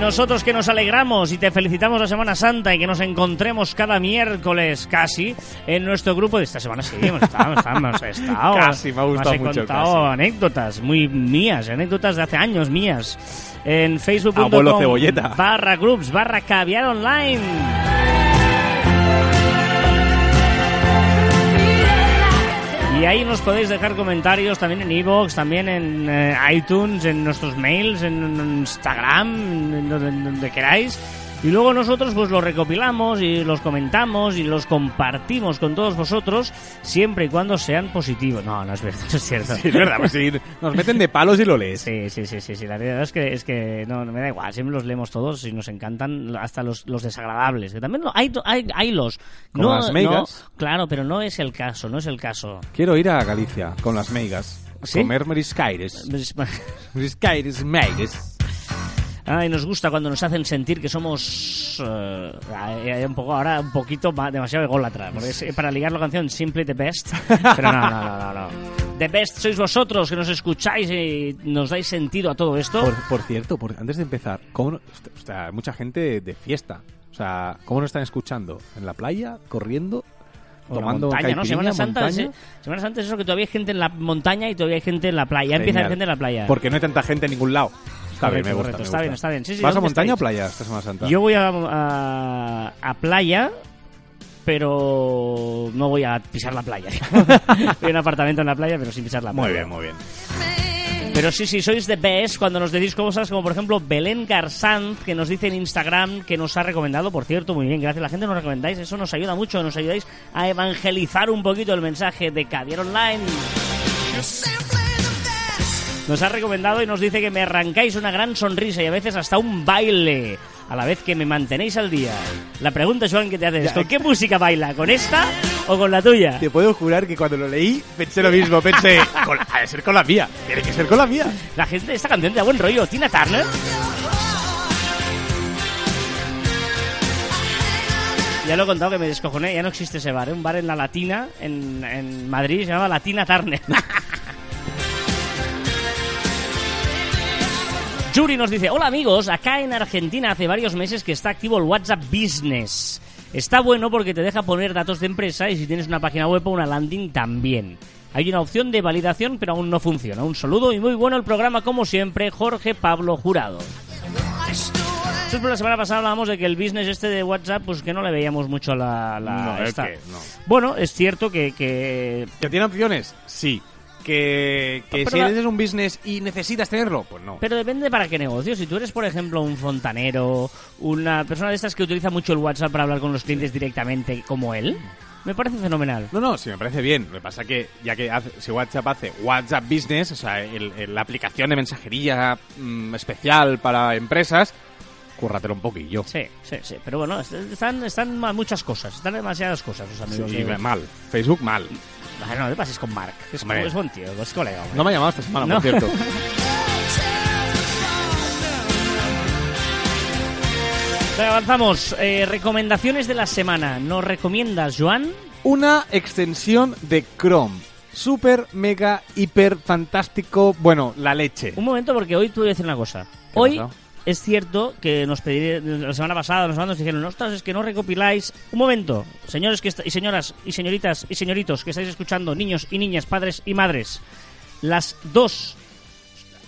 Nosotros que nos alegramos y te felicitamos la Semana Santa y que nos encontremos cada miércoles casi en nuestro grupo de esta semana sí, hemos estado, hemos estado, hemos. Casi, me ha gustado Más he mucho, contado casi. anécdotas muy mías, anécdotas de hace años mías. En facebook.com barra groups barra caviar online. Y ahí nos podéis dejar comentarios también en iVoox, también en eh, iTunes, en nuestros mails, en, Instagram, en donde queráis. Y luego nosotros pues los recopilamos y los comentamos y los compartimos con todos vosotros siempre y cuando sean positivos. No, no es verdad, no es cierto. Sí, es verdad, pues sí, nos meten de palos y lo lees. Sí, sí, sí, sí, sí. La verdad es que, es que no, no me da igual. Siempre los leemos todos y nos encantan hasta los, los desagradables. Que también hay, hay, hay los. Como no, las meigas. no, claro, pero no es el caso, no es el caso. Quiero ir a Galicia con las meigas. ¿Sí? Comer mariscaires. Mariscaires, meigas. Ay, nos gusta cuando nos hacen sentir que somos eh, un poco ahora un poquito ma- demasiado ególatra, porque es, eh, para ligar la canción Simply the Best, pero no, no, no, no, no. The Best sois vosotros que nos escucháis y nos dais sentido a todo esto. Por, por cierto, por- antes de empezar, ¿cómo o sea, mucha gente de fiesta. O sea, ¿cómo nos están escuchando? ¿En la playa? ¿Corriendo? La ¿Tomando montaña, ¿no? Semana Santa, montaña? es, Semana Santa es eso que todavía hay gente en la montaña y todavía hay gente en la playa. Ya empieza a haber Genial. gente en la playa. Porque no hay tanta gente en ningún lado. Está bien, me Correcto, gusta. correcto. me Está bien, está bien. Sí, sí, ¿Vas a ¿dónde montaña o playa esta Semana Santa? Yo voy a, a, a playa, pero no voy a pisar la playa. voy a un apartamento en la playa, pero sin pisar la playa. Muy bien, muy bien. Pero sí, sí, sois the best cuando nos decís cosas como, por ejemplo, Belén Garzanz, que nos dice en Instagram que nos ha recomendado, por cierto, muy bien, gracias. La gente nos recomendáis, eso nos ayuda mucho, nos ayudáis a evangelizar un poquito el mensaje de Caviar Online. Nos ha recomendado y nos dice que me arrancáis una gran sonrisa y a veces hasta un baile, a la vez que me mantenéis al día. La pregunta, Joan, que te haces, ¿con qué música baila? ¿Con esta o con la tuya? Te puedo jurar que cuando lo leí pensé lo mismo. Pensé, con, ha de ser con la mía. Tiene que ser con la mía. La gente de esta canción te da buen rollo. Tina Turner. Ya lo he contado que me descojoné, ya no existe ese bar, ¿eh? un bar en la Latina, en, en Madrid, se llama Latina Turner. Yuri nos dice, hola amigos, acá en Argentina hace varios meses que está activo el WhatsApp Business. Está bueno porque te deja poner datos de empresa y si tienes una página web o una landing también. Hay una opción de validación pero aún no funciona. Un saludo y muy bueno el programa como siempre, Jorge Pablo Jurado. Por la semana pasada hablábamos de que el business este de WhatsApp, pues que no le veíamos mucho la... la No, es esta. que no. Bueno, es cierto que, que ¿Que tiene opciones? Sí. ¿Que, que si eres un business y necesitas tenerlo? Pues no. Pero depende para qué negocio. Si tú eres, por ejemplo, un fontanero, una persona de estas que utiliza mucho el WhatsApp para hablar con los clientes directamente, como él, me parece fenomenal. No, no, sí me parece bien. Lo que pasa que, ya que hace- si WhatsApp hace WhatsApp Business, o sea, el- el- la aplicación de mensajería mm, especial para empresas, cúrratelo un poquillo. Sí, sí, sí. Pero bueno, est- están, están muchas cosas. Están demasiadas cosas, los amigos. Sí, de- mal. Facebook mal. Ah, no, te pases con Mark. Es, Hombre. es buen tío, es colega. hombre. No me ha llamado esta semana, No. por cierto. Venga, avanzamos. Eh, recomendaciones de la semana. ¿Nos recomiendas, Joan? Una extensión de Chrome. Super, mega, hiper, fantástico. Bueno, la leche. Un momento, porque hoy te voy a decir una cosa. ¿Qué Hoy? Es cierto que nos pediré, la semana pasada nos, nos dijeron, ostras, es que no recopiláis. Un momento, señores que y señoras y señoritas y señoritos que estáis escuchando, niños y niñas, padres y madres, las dos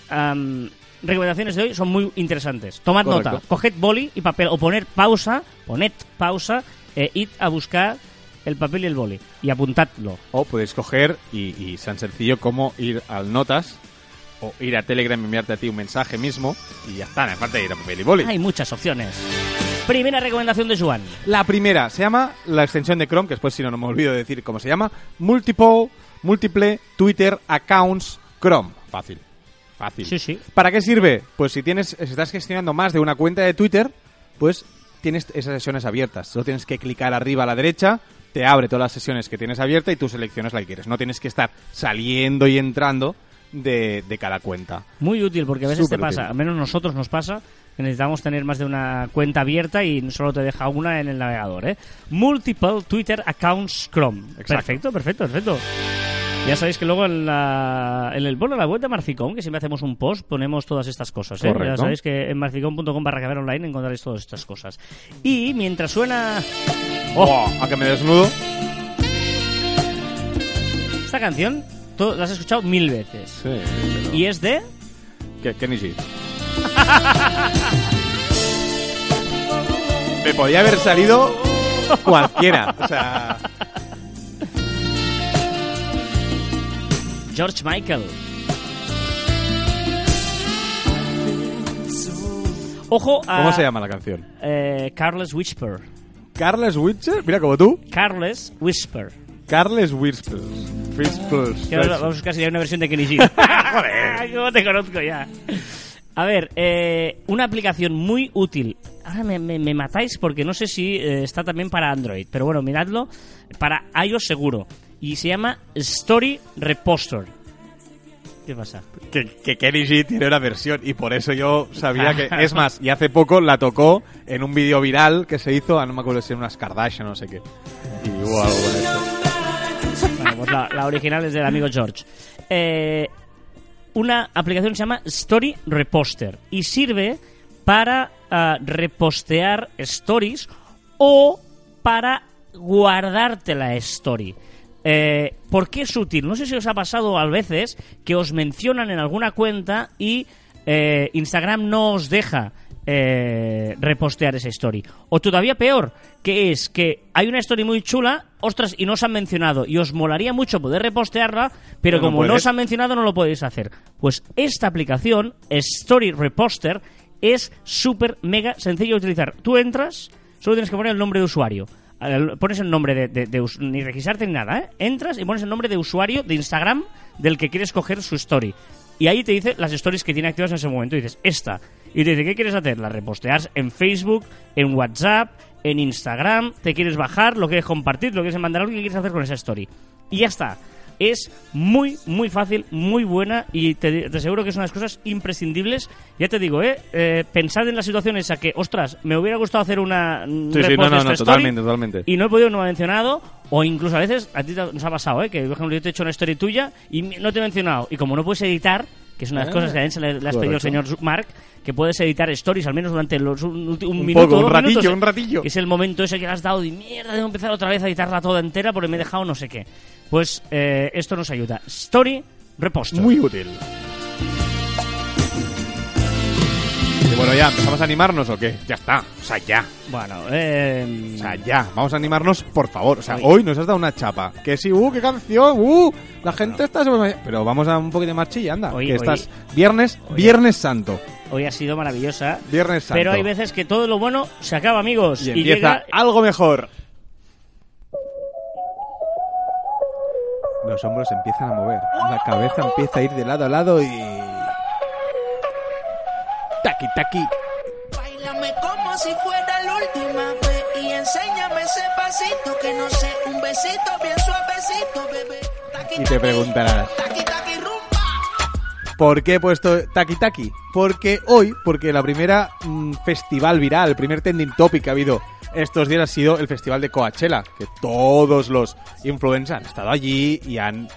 am, recomendaciones de hoy son muy interesantes. Tomad Correcto. nota, coged boli y papel o poner pausa, poned pausa, e id a buscar el papel y el boli y apuntadlo. O podéis coger y, y tan sencillo como ir al Notas o ir a Telegram y enviarte a ti un mensaje mismo y ya está, no falta ir a papel y boli. Hay muchas opciones. Primera recomendación de Joan. La primera se llama la extensión de Chrome, que después si no, no me olvido de decir cómo se llama, Multiple, Múltiple Twitter Accounts Chrome. Fácil. Fácil. Sí, sí. ¿Para qué sirve? Pues si tienes, si estás gestionando más de una cuenta de Twitter, pues tienes esas sesiones abiertas. Solo tienes que clicar arriba a la derecha, te abre todas las sesiones que tienes abiertas y tú seleccionas la que quieres. No tienes que estar saliendo y entrando de, de cada cuenta. Muy útil porque a veces te pasa, útil. al menos nosotros nos pasa, que necesitamos tener más de una cuenta abierta y solo te deja una en el navegador, ¿eh? Multiple Twitter Accounts Chrome. Exacto. Perfecto, perfecto, perfecto. Ya sabéis que luego en, la, en el bueno, la web de Marficom, que siempre hacemos un post, ponemos todas estas cosas. ¿eh? Ya sabéis que en marficom.com barra caber online encontraréis todas estas cosas. Y mientras suena ¡Oh! ¿A que me desnudo? esta canción, la has escuchado mil veces. Sí. pero- Y es de... ¿Qué, Kenny G? Me podía haber salido cualquiera. O sea, George Michael. Ojo a... ¿cómo se llama la canción? Eh, Carles Whisper. Carles Witcher, mira como tú. Carles Whisper. Carles Whispers. Whispers. Que ahora vamos a una versión de Kenny G. Joder. ¿Cómo te conozco ya? A ver, eh, una aplicación muy útil. Ahora me, me- me matáis porque no sé si eh, está también para Android. Pero bueno, miradlo. Para iOS seguro. Y se llama Story Reposter. ¿Qué pasa? Que, que Kenny G tiene una versión y por eso yo sabía que... Es más, y hace poco la tocó en un vídeo viral que se hizo, a no me acuerdo si eran unas Kardashian o no sé qué. Y con esto. Pues la, la original es del amigo George. Eh, una aplicación que se llama Story Reposter y sirve para ah, repostear stories o para guardarte la story. Eh, ¿Por qué es útil? No sé si os ha pasado a veces que os mencionan en alguna cuenta y eh, Instagram no os deja eh, repostear esa story. O todavía peor, que es que hay una story muy chula, ostras, y no os han mencionado, y os molaría mucho poder repostearla, pero no como no, os han mencionado no lo podéis hacer. Pues esta aplicación, Story Reposter, es súper mega sencillo de utilizar. Tú entras, solo tienes que poner el nombre de usuario. Pones el nombre de, de- de us- ni registrarte ni nada, ¿eh? Entras y pones el nombre de usuario de Instagram del que quieres coger su story. Y ahí te dice las stories que tiene activas en ese momento. Y dices, esta. Y te dice, ¿qué quieres hacer? La reposteas en Facebook, en WhatsApp, en Instagram. ¿Te quieres bajar? ¿Lo quieres compartir? ¿Lo quieres mandar a alguien? ¿Qué quieres hacer con esa story? Y ya está. Es muy, muy fácil, muy buena y te, te aseguro que es una de las cosas imprescindibles. Ya te digo, ¿eh? eh pensad en la situación esa que, ostras, me hubiera gustado hacer una Sí, sí, no, no, no, totalmente, totalmente. y no he podido, no me ha mencionado. O incluso a veces, a ti nos ha pasado, ¿eh? Que, por ejemplo, yo te he hecho una story tuya y no te he mencionado. Y como no puedes editar, que es una de las Ah, cosas que él se le, le has pedido al señor Mark, que puedes editar stories al menos durante los, un, un Un minuto. poco, un ratillo, minutos, ¿eh? un ratillo. que es el momento ese que le has dado y mierda, debo empezar otra vez a editarla toda entera porque me he dejado no sé qué. Pues eh, esto nos ayuda. Story reposto. Muy útil. Y bueno, ya, ¿empezamos a animarnos o qué? Ya está. O sea, ya. Bueno, eh, O sea, ya. Vamos a animarnos, por favor. O sea, Hoy. hoy nos has dado una chapa. Que sí, uh, qué canción, uh. La gente está... sobre- Pero vamos a un poquito de marchilla, anda. Hoy, que hoy. estás... Viernes, Viernes Santo. hoy ha sido maravillosa. Viernes Santo. Pero hay veces que todo lo bueno se acaba, amigos. Y Y, empieza llega algo mejor. Los hombros empiezan a mover. La cabeza empieza a ir de lado a lado y... Taqui, taqui. Báilame como si fuera la última vez y enséñame ese pasito que no sé, un besito bien suavecito, bebé. Taqui, Y te preguntarás. Taqui, taqui. ¿Por qué he puesto Taki Taki? Porque hoy, porque la primera mm, festival viral, el primer trending topic que ha habido estos días ha sido el festival de Coachella, que todos los influencers han estado allí y han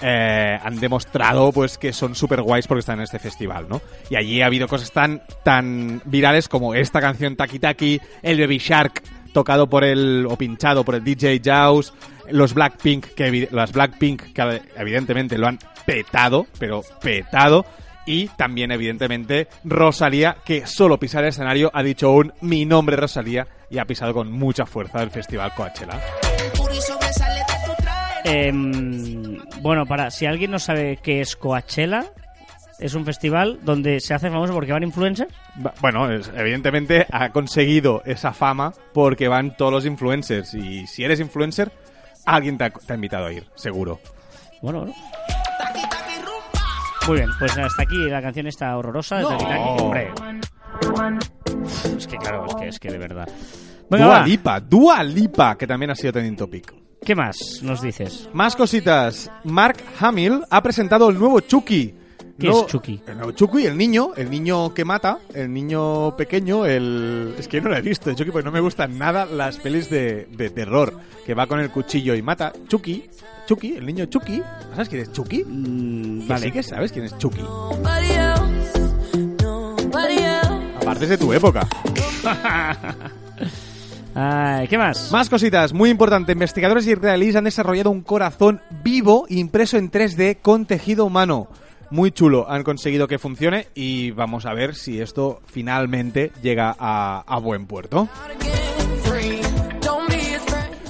eh, han demostrado pues que son super guays porque están en este festival, ¿no? Y allí ha habido cosas tan tan virales como esta canción Taki Taki, el Baby Shark tocado por el o pinchado por el DJ Jaws, los Blackpink que las Blackpink que evidentemente lo han petado, pero petado y también evidentemente Rosalía que solo pisar el escenario ha dicho un mi nombre Rosalía y ha pisado con mucha fuerza el festival Coachella. Em, bueno, para si alguien no sabe qué es Coachella, es un festival donde se hace famoso porque van influencers. Bueno, es- evidentemente ha conseguido esa fama porque van todos los influencers y si eres influencer alguien te ha, te ha invitado a ir, seguro. Bueno, rumba. Muy bien, pues hasta aquí la canción está horrorosa. desde Taki. Hombre. Es que claro, es que, es que de verdad. Venga, Dua va. Lipa, Dua Lipa, que también ha sido trending topic. ¿Qué más nos dices? Más cositas. Mark Hamill ha presentado el nuevo Chucky. ¿Qué Nuevo- es Chucky? El nuevo Chucky, el niño, el niño que mata, el niño pequeño, el... Es que no lo he visto, de Chucky, porque no me gustan nada las pelis de, de terror, que va con el cuchillo y mata. Chucky, Chucky, el niño Chucky. ¿Sabes quién es Chucky? Mm, Que sí que sabes quién es Chucky. Aparte es de tu época. Ay, ¿Qué más? Más cositas, muy importante. Investigadores israelíes han desarrollado un corazón vivo impreso en 3D con tejido humano. Muy chulo, han conseguido que funcione y vamos a ver si esto finalmente llega a, a buen puerto.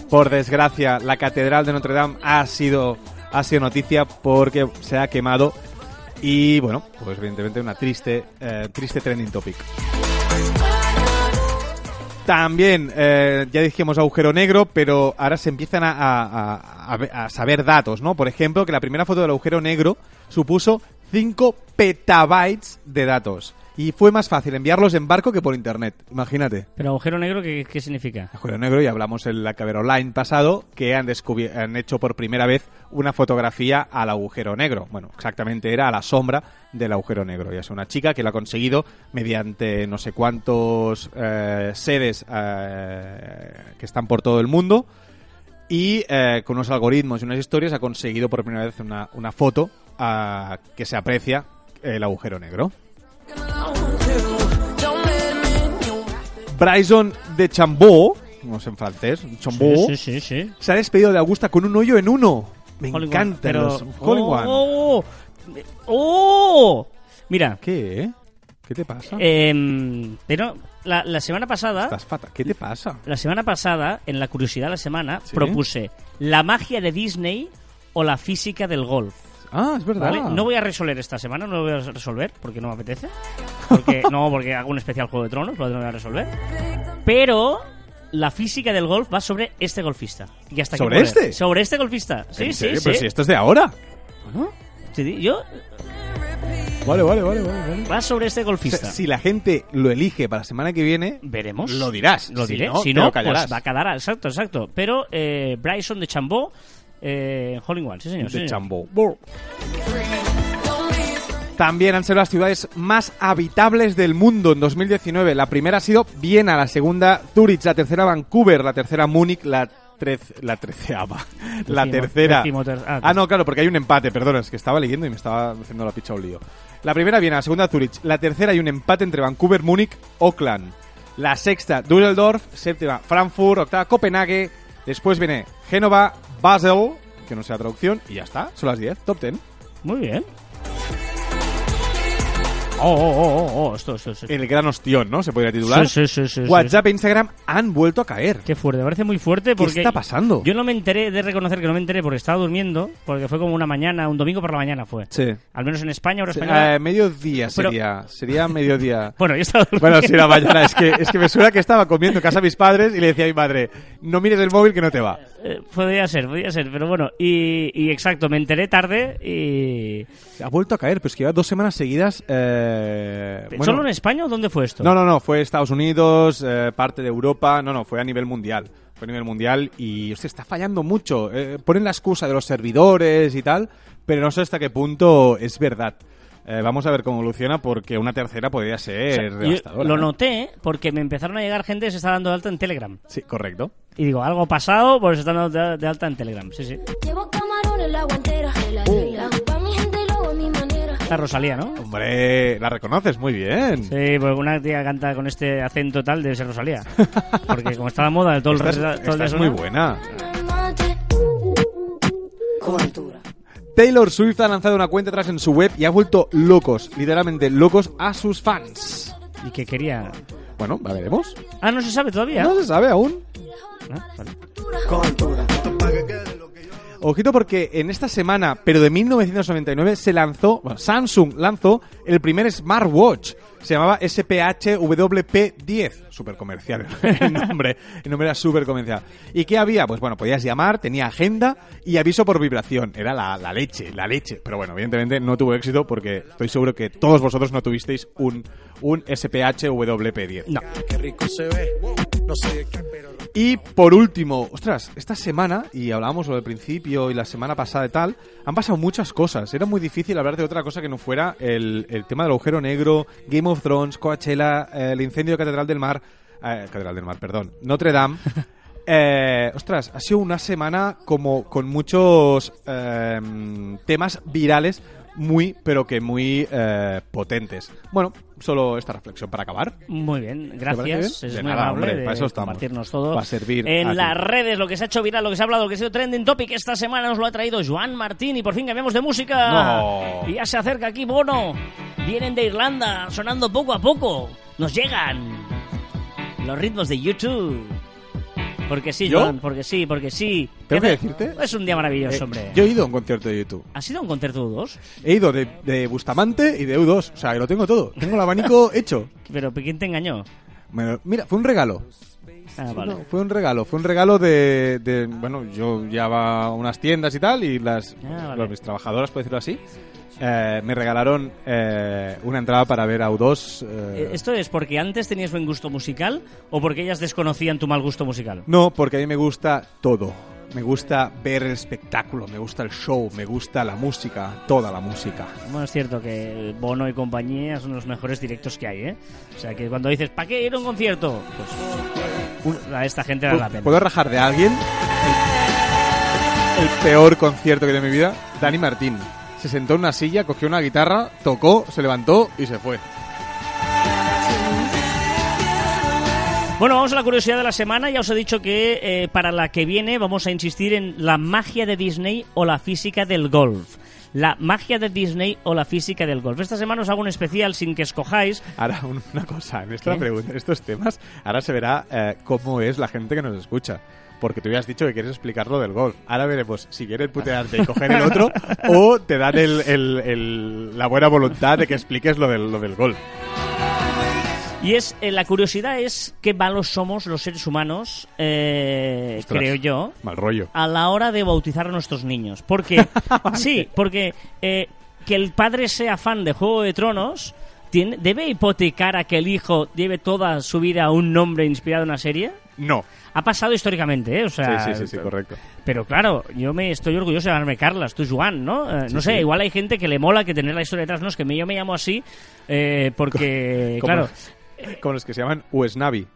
Por desgracia, la Catedral de Notre Dame ha sido, ha sido noticia porque se ha quemado y bueno, pues evidentemente una triste, eh, triste trending topic. También, eh, ya dijimos agujero negro, pero ahora se empiezan a, a- saber datos, ¿no? Por ejemplo, que la primera foto del agujero negro supuso 5 petabytes de datos. Y fue más fácil enviarlos en barco que por internet, imagínate. Pero agujero negro, ¿qué, qué significa? Agujero negro, y hablamos en la Caber Online pasado, que han, han hecho por primera vez una fotografía al agujero negro. Bueno, exactamente era a la sombra del agujero negro. Y es una chica que lo ha conseguido mediante no sé cuántos eh, sedes eh, que están por todo el mundo. Y eh, con unos algoritmos y unas historias ha conseguido por primera vez una, una foto ah, que se aprecia el agujero negro. Bryson de Chambó, no sé en francés, Chambó, Sí, sí, sí. sí. se ha despedido de Augusta con un hoyo en uno. Me Hole in one, encanta pero- los One. ¡Oh! ¡Oh! Mira, ¿Qué? ¿Qué te pasa? em, pero la, la semana pasada... Estás fatal. ¿Qué te pasa? La semana pasada, en la curiosidad de la semana, propuse la magia de Disney o la física del golf. Ah, es verdad. ¿vale? No voy a resolver esta semana, no lo voy a resolver porque no me apetece. Porque, no, porque hago un especial Juego de Tronos, lo voy a resolver. Pero la física del golf va sobre este golfista. Y hasta ¿Sobre este? Sobre este golfista. Sí, ¿En sí, serio? sí. Pero si esto es de ahora. Bueno, yo Vale, vale, vale, vale. va sobre este O sea, golfista. si la gente lo elige para la semana que viene, Veremos. Lo dirás. Lo Si diré. no, si no, pues va a quedar. Exacto, exacto. Pero eh, Bryson de Chambó Eh, Hole in One, sí señor. sí, de señor. Chambó. También han sido las ciudades más habitables del mundo en 2019. La primera ha sido Viena, la segunda Zurich, la tercera Vancouver, la tercera Múnich, la trece- la treceava, la Decimo- tercera. ah, Ah, no, claro, porque hay un empate, perdona, es que estaba leyendo y me estaba haciendo la picha un lío. La primera Viena, la segunda Zurich, la tercera hay un empate entre Vancouver, Múnich, Auckland. La sexta Düsseldorf, séptima Frankfurt, octava Copenhague, después viene Génova, Basel, que no sea traducción, y ya está, son las 10, top 10. Muy bien. Oh, oh, oh, oh, oh, esto, esto, esto. El gran ostión, ¿no? Se podría titular. Sí, sí, sí. WhatsApp e Instagram han vuelto a caer. Qué fuerte, me parece muy fuerte porque... está pasando? Yo no me enteré, de reconocer que no me enteré porque estaba durmiendo, porque fue como una mañana, un domingo por la mañana fue. Sí. Al menos en España, ahora española. Eh, mediodía Pero- sería. Sería mediodía. Bueno, yo estaba durmiendo. Bueno, sí, la mañana. Es que, es que me suena que estaba comiendo en casa de mis padres y le decía a mi madre, no mires el móvil que no te va. Eh, podría ser, podría ser, pero bueno. Y, y exacto, me enteré tarde y... Ha vuelto a caer, pero es que lleva dos semanas seguidas. eh, bueno, ¿Solo en España o dónde fue esto? No, no, no, fue Estados Unidos, eh, parte de Europa, no, no, fue a nivel mundial. Fue a nivel mundial y usted está fallando mucho. Eh, ponen la excusa de los servidores y tal, pero no sé hasta qué punto es verdad. Eh, vamos a ver cómo evoluciona porque una tercera podría O ser sea, yo devastadora. lo ¿eh? noté porque me empezaron a llegar gente que se está dando de alta en Telegram. Sí, correcto. Y digo, algo ha pasado, pues se están dando de, alta en Telegram. Sí, sí. Llevo camarones la guantera. La La Rosalía, ¿no? Hombre, la reconoces muy bien. Sí, porque una tía que canta con este acento tal debe ser Rosalía. Porque como está de moda de todo el, Esta es, todo el esta es día muy buena. Taylor Swift ha lanzado una cuenta atrás en su web y ha vuelto locos, literalmente locos, a sus fans. Y que quería... Bueno, veremos. Ah, no se sabe todavía. No se sabe aún. Ah, vale. Ojito porque en esta semana, pero de 1999, se lanzó, bueno, Samsung lanzó el primer smartwatch. Se llamaba SPHWP10. Súper comercial el nombre. El nombre era súper comercial. ¿Y qué había? Pues bueno, podías llamar, tenía agenda y aviso por vibración. Era la, la leche, la leche. Pero bueno, evidentemente no tuvo éxito porque estoy seguro que todos vosotros no tuvisteis un, un SPHWP10. No. Y por último, ostras, esta semana, y hablábamos lo del principio y la semana pasada y tal, han pasado muchas cosas. Era muy difícil hablar de otra cosa que no fuera el, el tema del agujero negro, Game of Thrones, Coachella, eh, el incendio de Catedral del Mar, eh, Catedral del Mar, perdón, Notre Dame. Eh, ostras, ha sido una semana como con muchos eh, temas virales muy, pero que muy eh, potentes. Bueno, solo esta reflexión para acabar. Muy bien, gracias. bien? Es De muy nada, amable hombre, de para eso estamos. compartirnos todo. Para servir en las redes, lo que se ha hecho viral, lo que se ha hablado, lo que ha sido trending topic esta semana nos lo ha traído Joan Martín y por fin cambiamos de música. No. Y ya se acerca aquí Bono. Vienen de Irlanda, sonando poco a poco. Nos llegan los ritmos de YouTube. Porque sí, ¿Yo? Joan, porque sí, porque sí. ¿Tengo que decirte? Es un día maravilloso, Eh, hombre. yo he ido a un concierto de YouTube. ¿Has ido a un concierto de dos? He ido de, de Bustamante y de U2. O sea, que lo tengo todo. Tengo el abanico hecho. Pero ¿quién te engañó? Me- mira, fue un regalo. Ah, vale. No, fue un regalo. Fue un regalo de, de- Bueno, yo ya va a unas tiendas y tal y las Ah, vale. los- mis trabajadoras, por decirlo así, eh, me regalaron eh, una entrada para ver a U2. eh, Eh, ¿Esto es porque antes tenías buen gusto musical o porque ellas desconocían tu mal gusto musical? No, porque a mí me gusta todo. Me gusta ver el espectáculo, me gusta el show, me gusta la música, toda la música. Bueno, es cierto que Bono y compañía son los mejores directos que hay, ¿eh? O sea, que cuando dices, ¿para qué ir a un concierto? Pues a esta gente vale la pena. ¿Puedo rajar de alguien? El, el peor concierto que he tenido en mi vida, Dani Martín. Se sentó en una silla, cogió una guitarra, tocó, se levantó y se fue. Bueno, vamos a la curiosidad de la semana. Ya os he dicho que eh, para la que viene vamos a insistir en la magia de Disney o la física del golf. La magia de Disney o la física del golf. Esta semana os hago un especial sin que escojáis. Ahora, un- una cosa, en esta ¿Qué? pregunta, en estos temas, ahora se verá eh, cómo es la gente que nos escucha. Porque tú ya has dicho que quieres explicar lo del golf. Ahora veremos si quieres putearte y coger el otro o te dan el- el- el- la buena voluntad de que expliques lo del, lo del golf. Y es eh, la curiosidad es qué malos somos los seres humanos, eh, Ostras, creo yo, Mal rollo. a la hora de bautizar a nuestros niños. Porque, sí, porque eh, que el padre sea fan de Juego de Tronos tiene, debe hipotecar a que el hijo lleve toda su vida un nombre inspirado en una serie. no. Ha pasado históricamente, ¿eh? O sea, sí, sí, sí, sí, correcto. Pero claro, yo me estoy orgulloso de llamarme Carlas, tú Joan, ¿no? Eh, no sé, sí. igual hay gente que le mola que tener la historia detrás, no, es que me- yo me llamo así eh, porque, Como- claro, Como los que se llaman USNAVI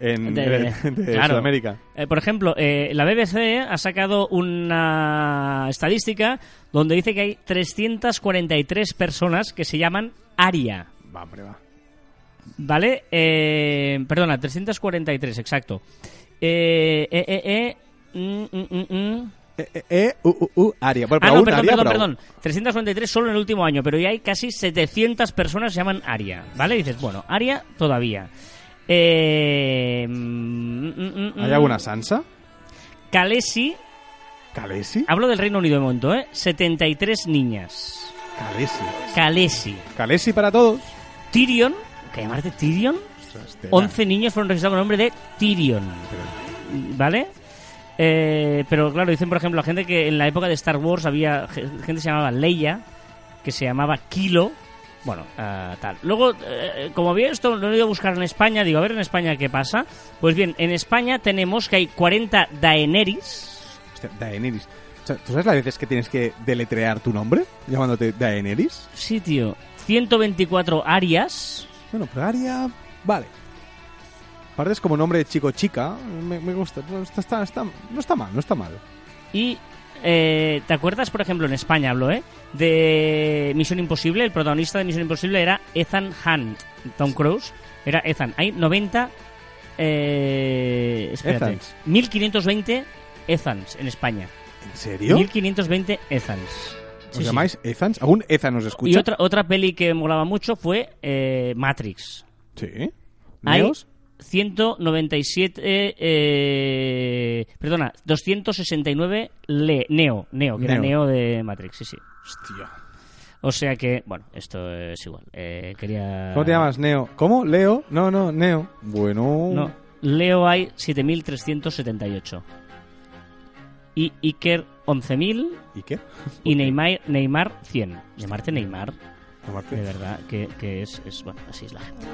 en, De- en- de claro. Sudamérica. Eh, por ejemplo, eh, la BBC ha sacado una estadística donde dice que hay 343 personas que se llaman Aria. Va, hombre, va. ¿Vale? Eh, perdona, 343, exacto. Eh, eh, eh, eh, mm, mm, mm, mm. E, e, e, u, u, u, Aria. Bueno, Ah, no, aún perdón, Aria, perdón, perdón. 343 solo en el último año, pero ya hay casi 700 personas que se llaman Aria. ¿Vale? Y dices, bueno, Aria todavía. Eh, mm, mm, mm, ¿Hay mm. alguna Sansa? Khaleesi, ¿Calesi? hablo del Reino Unido de momento, ¿eh? 73 niñas. Calesi. Khaleesi. Calesi para todos. Tyrion, ¿qué llamarte Tyrion? Ostras, tela. 11 niños fueron registrados con el nombre de Tyrion. ¿Vale? Eh, pero claro, dicen por ejemplo, la gente que en la época de Star Wars había ge- gente que se llamaba Leia, que se llamaba Kilo. Bueno, ah, tal. Luego, eh, como vi esto, lo he ido a buscar en España. Digo, a ver en España qué pasa. Pues bien, en España tenemos que hay 40 Daenerys. Hostia, Daenerys. O sea, ¿Tú sabes las veces que tienes que deletrear tu nombre llamándote Daenerys? Sí, tío. 124 Arias. Bueno, pero Aria... Vale. Aparte es como nombre de chico-chica. Me, me gusta. No está, está- está- no está mal, no está mal. Y eh, ¿te acuerdas, por ejemplo, en España hablo, eh? De Misión Imposible, el protagonista de Misión Imposible era Ethan Hunt. Tom Cruise era Ethan. Hay 90. Eh, espérate. Ethans. 1520 Ethans en España. ¿En serio? 1520 Ethans. ¿Os Sí, sí. llamáis Ethans? ¿Algún Ethan nos escucha? Y otra, otra peli que molaba mucho fue eh, Matrix. Sí. Hay ¿Neos? 197. eh, perdona, 269 le, Neo. Neo, que era Neo. Neo de Matrix, sí, sí. Hostia. O sea que, bueno, esto es igual. Eh, quería. ¿Cómo te llamas, Neo? ¿Cómo? ¿Leo? No, no, Neo. Bueno... No, Leo hay 7378. Y Iker 11000 ¿Y qué? y Neymar, Neymar 100. Llamarte Neymar, De verdad, que, que es, es. Bueno, así es la gente.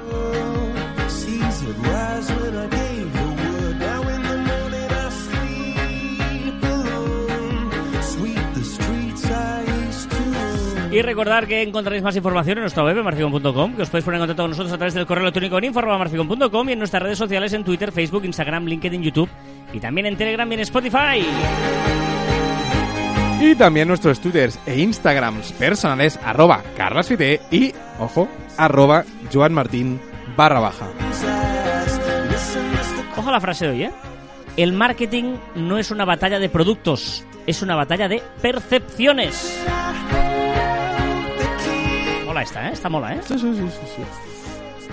Y recordar que encontraréis más información en nuestra web, marficon.com, que os podéis poner en contacto con nosotros a través del correo electrónico en info.marficon.com y en nuestras redes sociales en Twitter, Facebook, Instagram, LinkedIn, YouTube y también en Telegram y en Spotify. Y también nuestros twitters e instagrams personales, arroba carlasfite y, ojo, arroba joanmartin barra baja. Ojo a la frase de hoy, ¿eh? El marketing no es una batalla de productos, es una batalla de percepciones. Mola esta, ¿eh? Esta mola, ¿eh? Sí, sí, sí.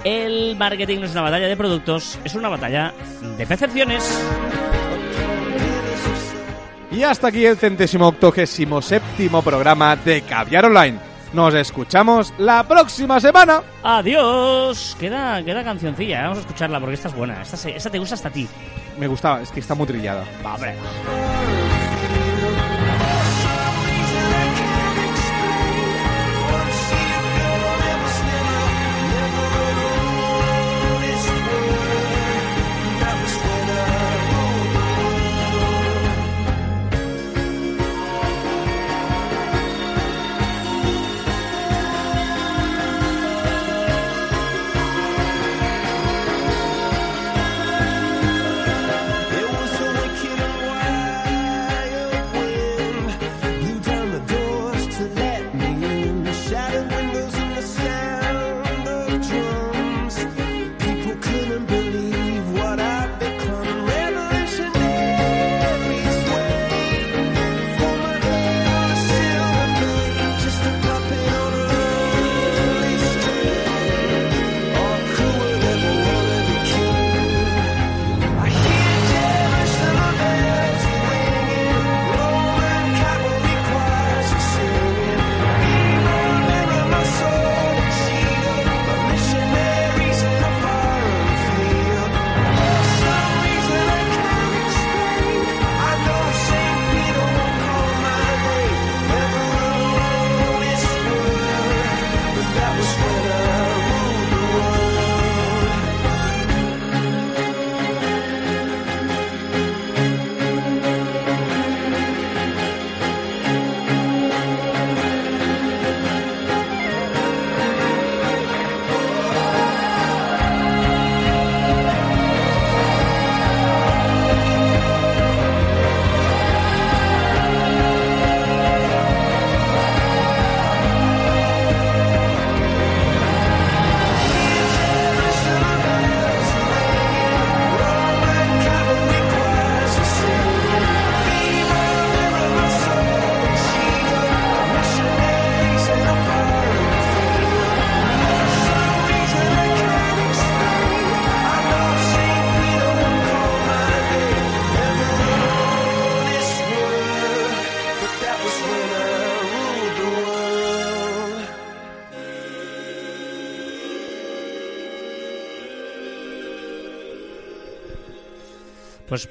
El marketing no es una batalla de productos, es una batalla de percepciones. Y hasta aquí el centésimo octogésimo séptimo programa de Caviar Online. Nos escuchamos la próxima semana. Adiós. Queda, queda cancioncilla, ¿eh? vamos a escucharla porque esta es buena. Esta, se- esta te gusta hasta a ti. Me gustaba, es que está muy trillada. Va, hombre.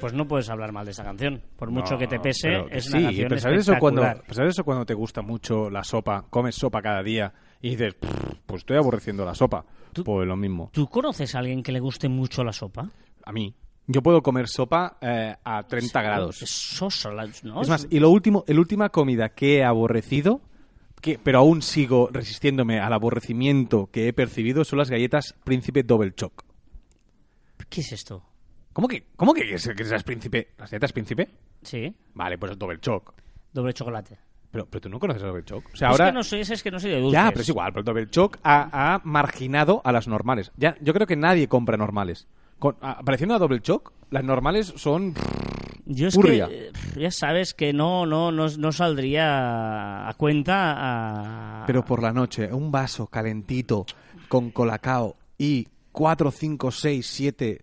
Pues, no puedes hablar mal de esa canción. Por mucho No, que te pese, pero es una sí, canción ¿sabes eso, cuando. ¿sabes eso cuando te gusta mucho la sopa, comes sopa cada día y dices, "Pff, pues estoy aborreciendo la sopa? Pues lo mismo. ¿Tú conoces a alguien que le guste mucho la sopa? A mí. Yo puedo comer sopa eh, a 30 grados. Es sosa, ¿no? Es más, y lo último, la última comida que he aborrecido, que, pero aún sigo resistiéndome al aborrecimiento que he percibido, son las galletas Príncipe Double Choc. ¿Qué es esto? ¿Cómo que, cómo que, es, que esas Príncipe? ¿Las galletas Príncipe? Sí, Vale, pues es Double Choc. doble chocolate. Pero, pero tú no conoces el Double Choc. O sea, Es ahora... que no soy, es que no soy de dulces. Ya, pero es igual, pero el Double Choc ha, ha marginado a las normales. Ya, yo creo que nadie compra normales. Con, a- apareciendo a Double Choc, las normales son... Yo es que ya sabes que no, no, no, no saldría a cuenta a... Pero por la noche, un vaso calentito con colacao y 4, 5, 6, 7,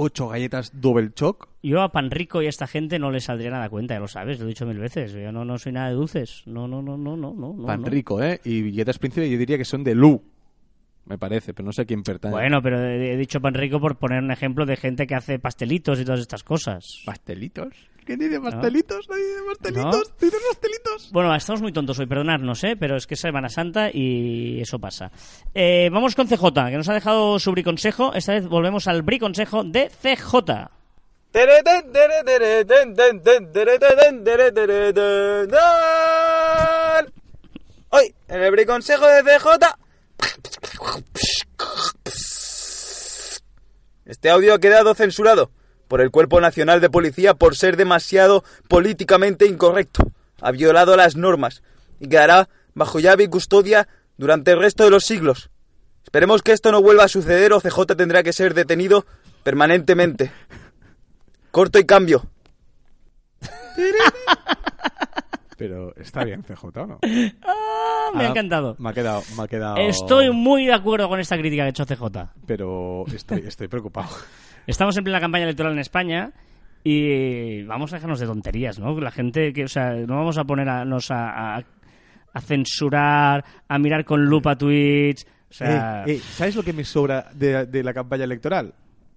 8 galletas Double Choc. Yo a pan rico y a esta gente no le saldría nada cuenta, ya lo sabes, lo he dicho mil veces. Yo no, no soy nada de dulces. No, no, no, no, no, no. Pan no. rico, ¿eh? Y galletas Príncipe yo diría que son de Lu. Me parece, pero no sé a quién pertenece. Bueno, pero he dicho pan rico por poner un ejemplo de gente que hace pastelitos y todas estas cosas. ¿Pastelitos? ¿Qué dice pastelitos? Nadie dice ¿No? pastelitos. ¿Dices pastelitos? Bueno, estamos muy tontos hoy, perdonadnos, ¿eh? Pero es que es Semana Santa y eso pasa. Eh, vamos con CJ, que nos ha dejado su briconsejo. Esta vez volvemos al briconsejo de CJ. Hoy, en el briconsejo de CJ. Este audio ha quedado censurado por el Cuerpo Nacional de Policía por ser demasiado políticamente incorrecto. Ha violado las normas y quedará bajo llave y custodia durante el resto de los siglos. Esperemos que esto no vuelva a suceder o CJ tendrá que ser detenido permanentemente. Corto y cambio. Pero está bien, CJ, ¿o no? Ah, me ha Ah, encantado. Me ha quedado... Me ha quedado... Estoy muy de acuerdo con esta crítica que ha hecho CJ. Pero estoy, estoy preocupado. Estamos en plena campaña electoral en España y vamos a dejarnos de tonterías, ¿no? La gente que, o sea, no vamos a ponernos a, a, a censurar, a mirar con lupa tweets. O sea, Eh, eh, ¿Sabes lo que me sobra de, de la campaña electoral?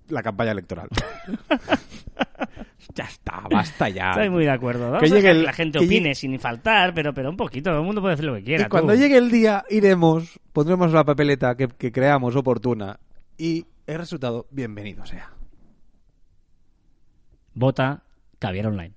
La campaña electoral. ya está, basta ya. estoy muy de acuerdo. Vamos Que a llegue dejar el- que la gente que opine llegue- sin faltar, pero, pero un poquito. Todo el mundo puede hacer lo que quiera. Y cuando tú. llegue el día, iremos, pondremos la papeleta que, que creamos oportuna y el resultado, bienvenido sea. Vota Caviar Online.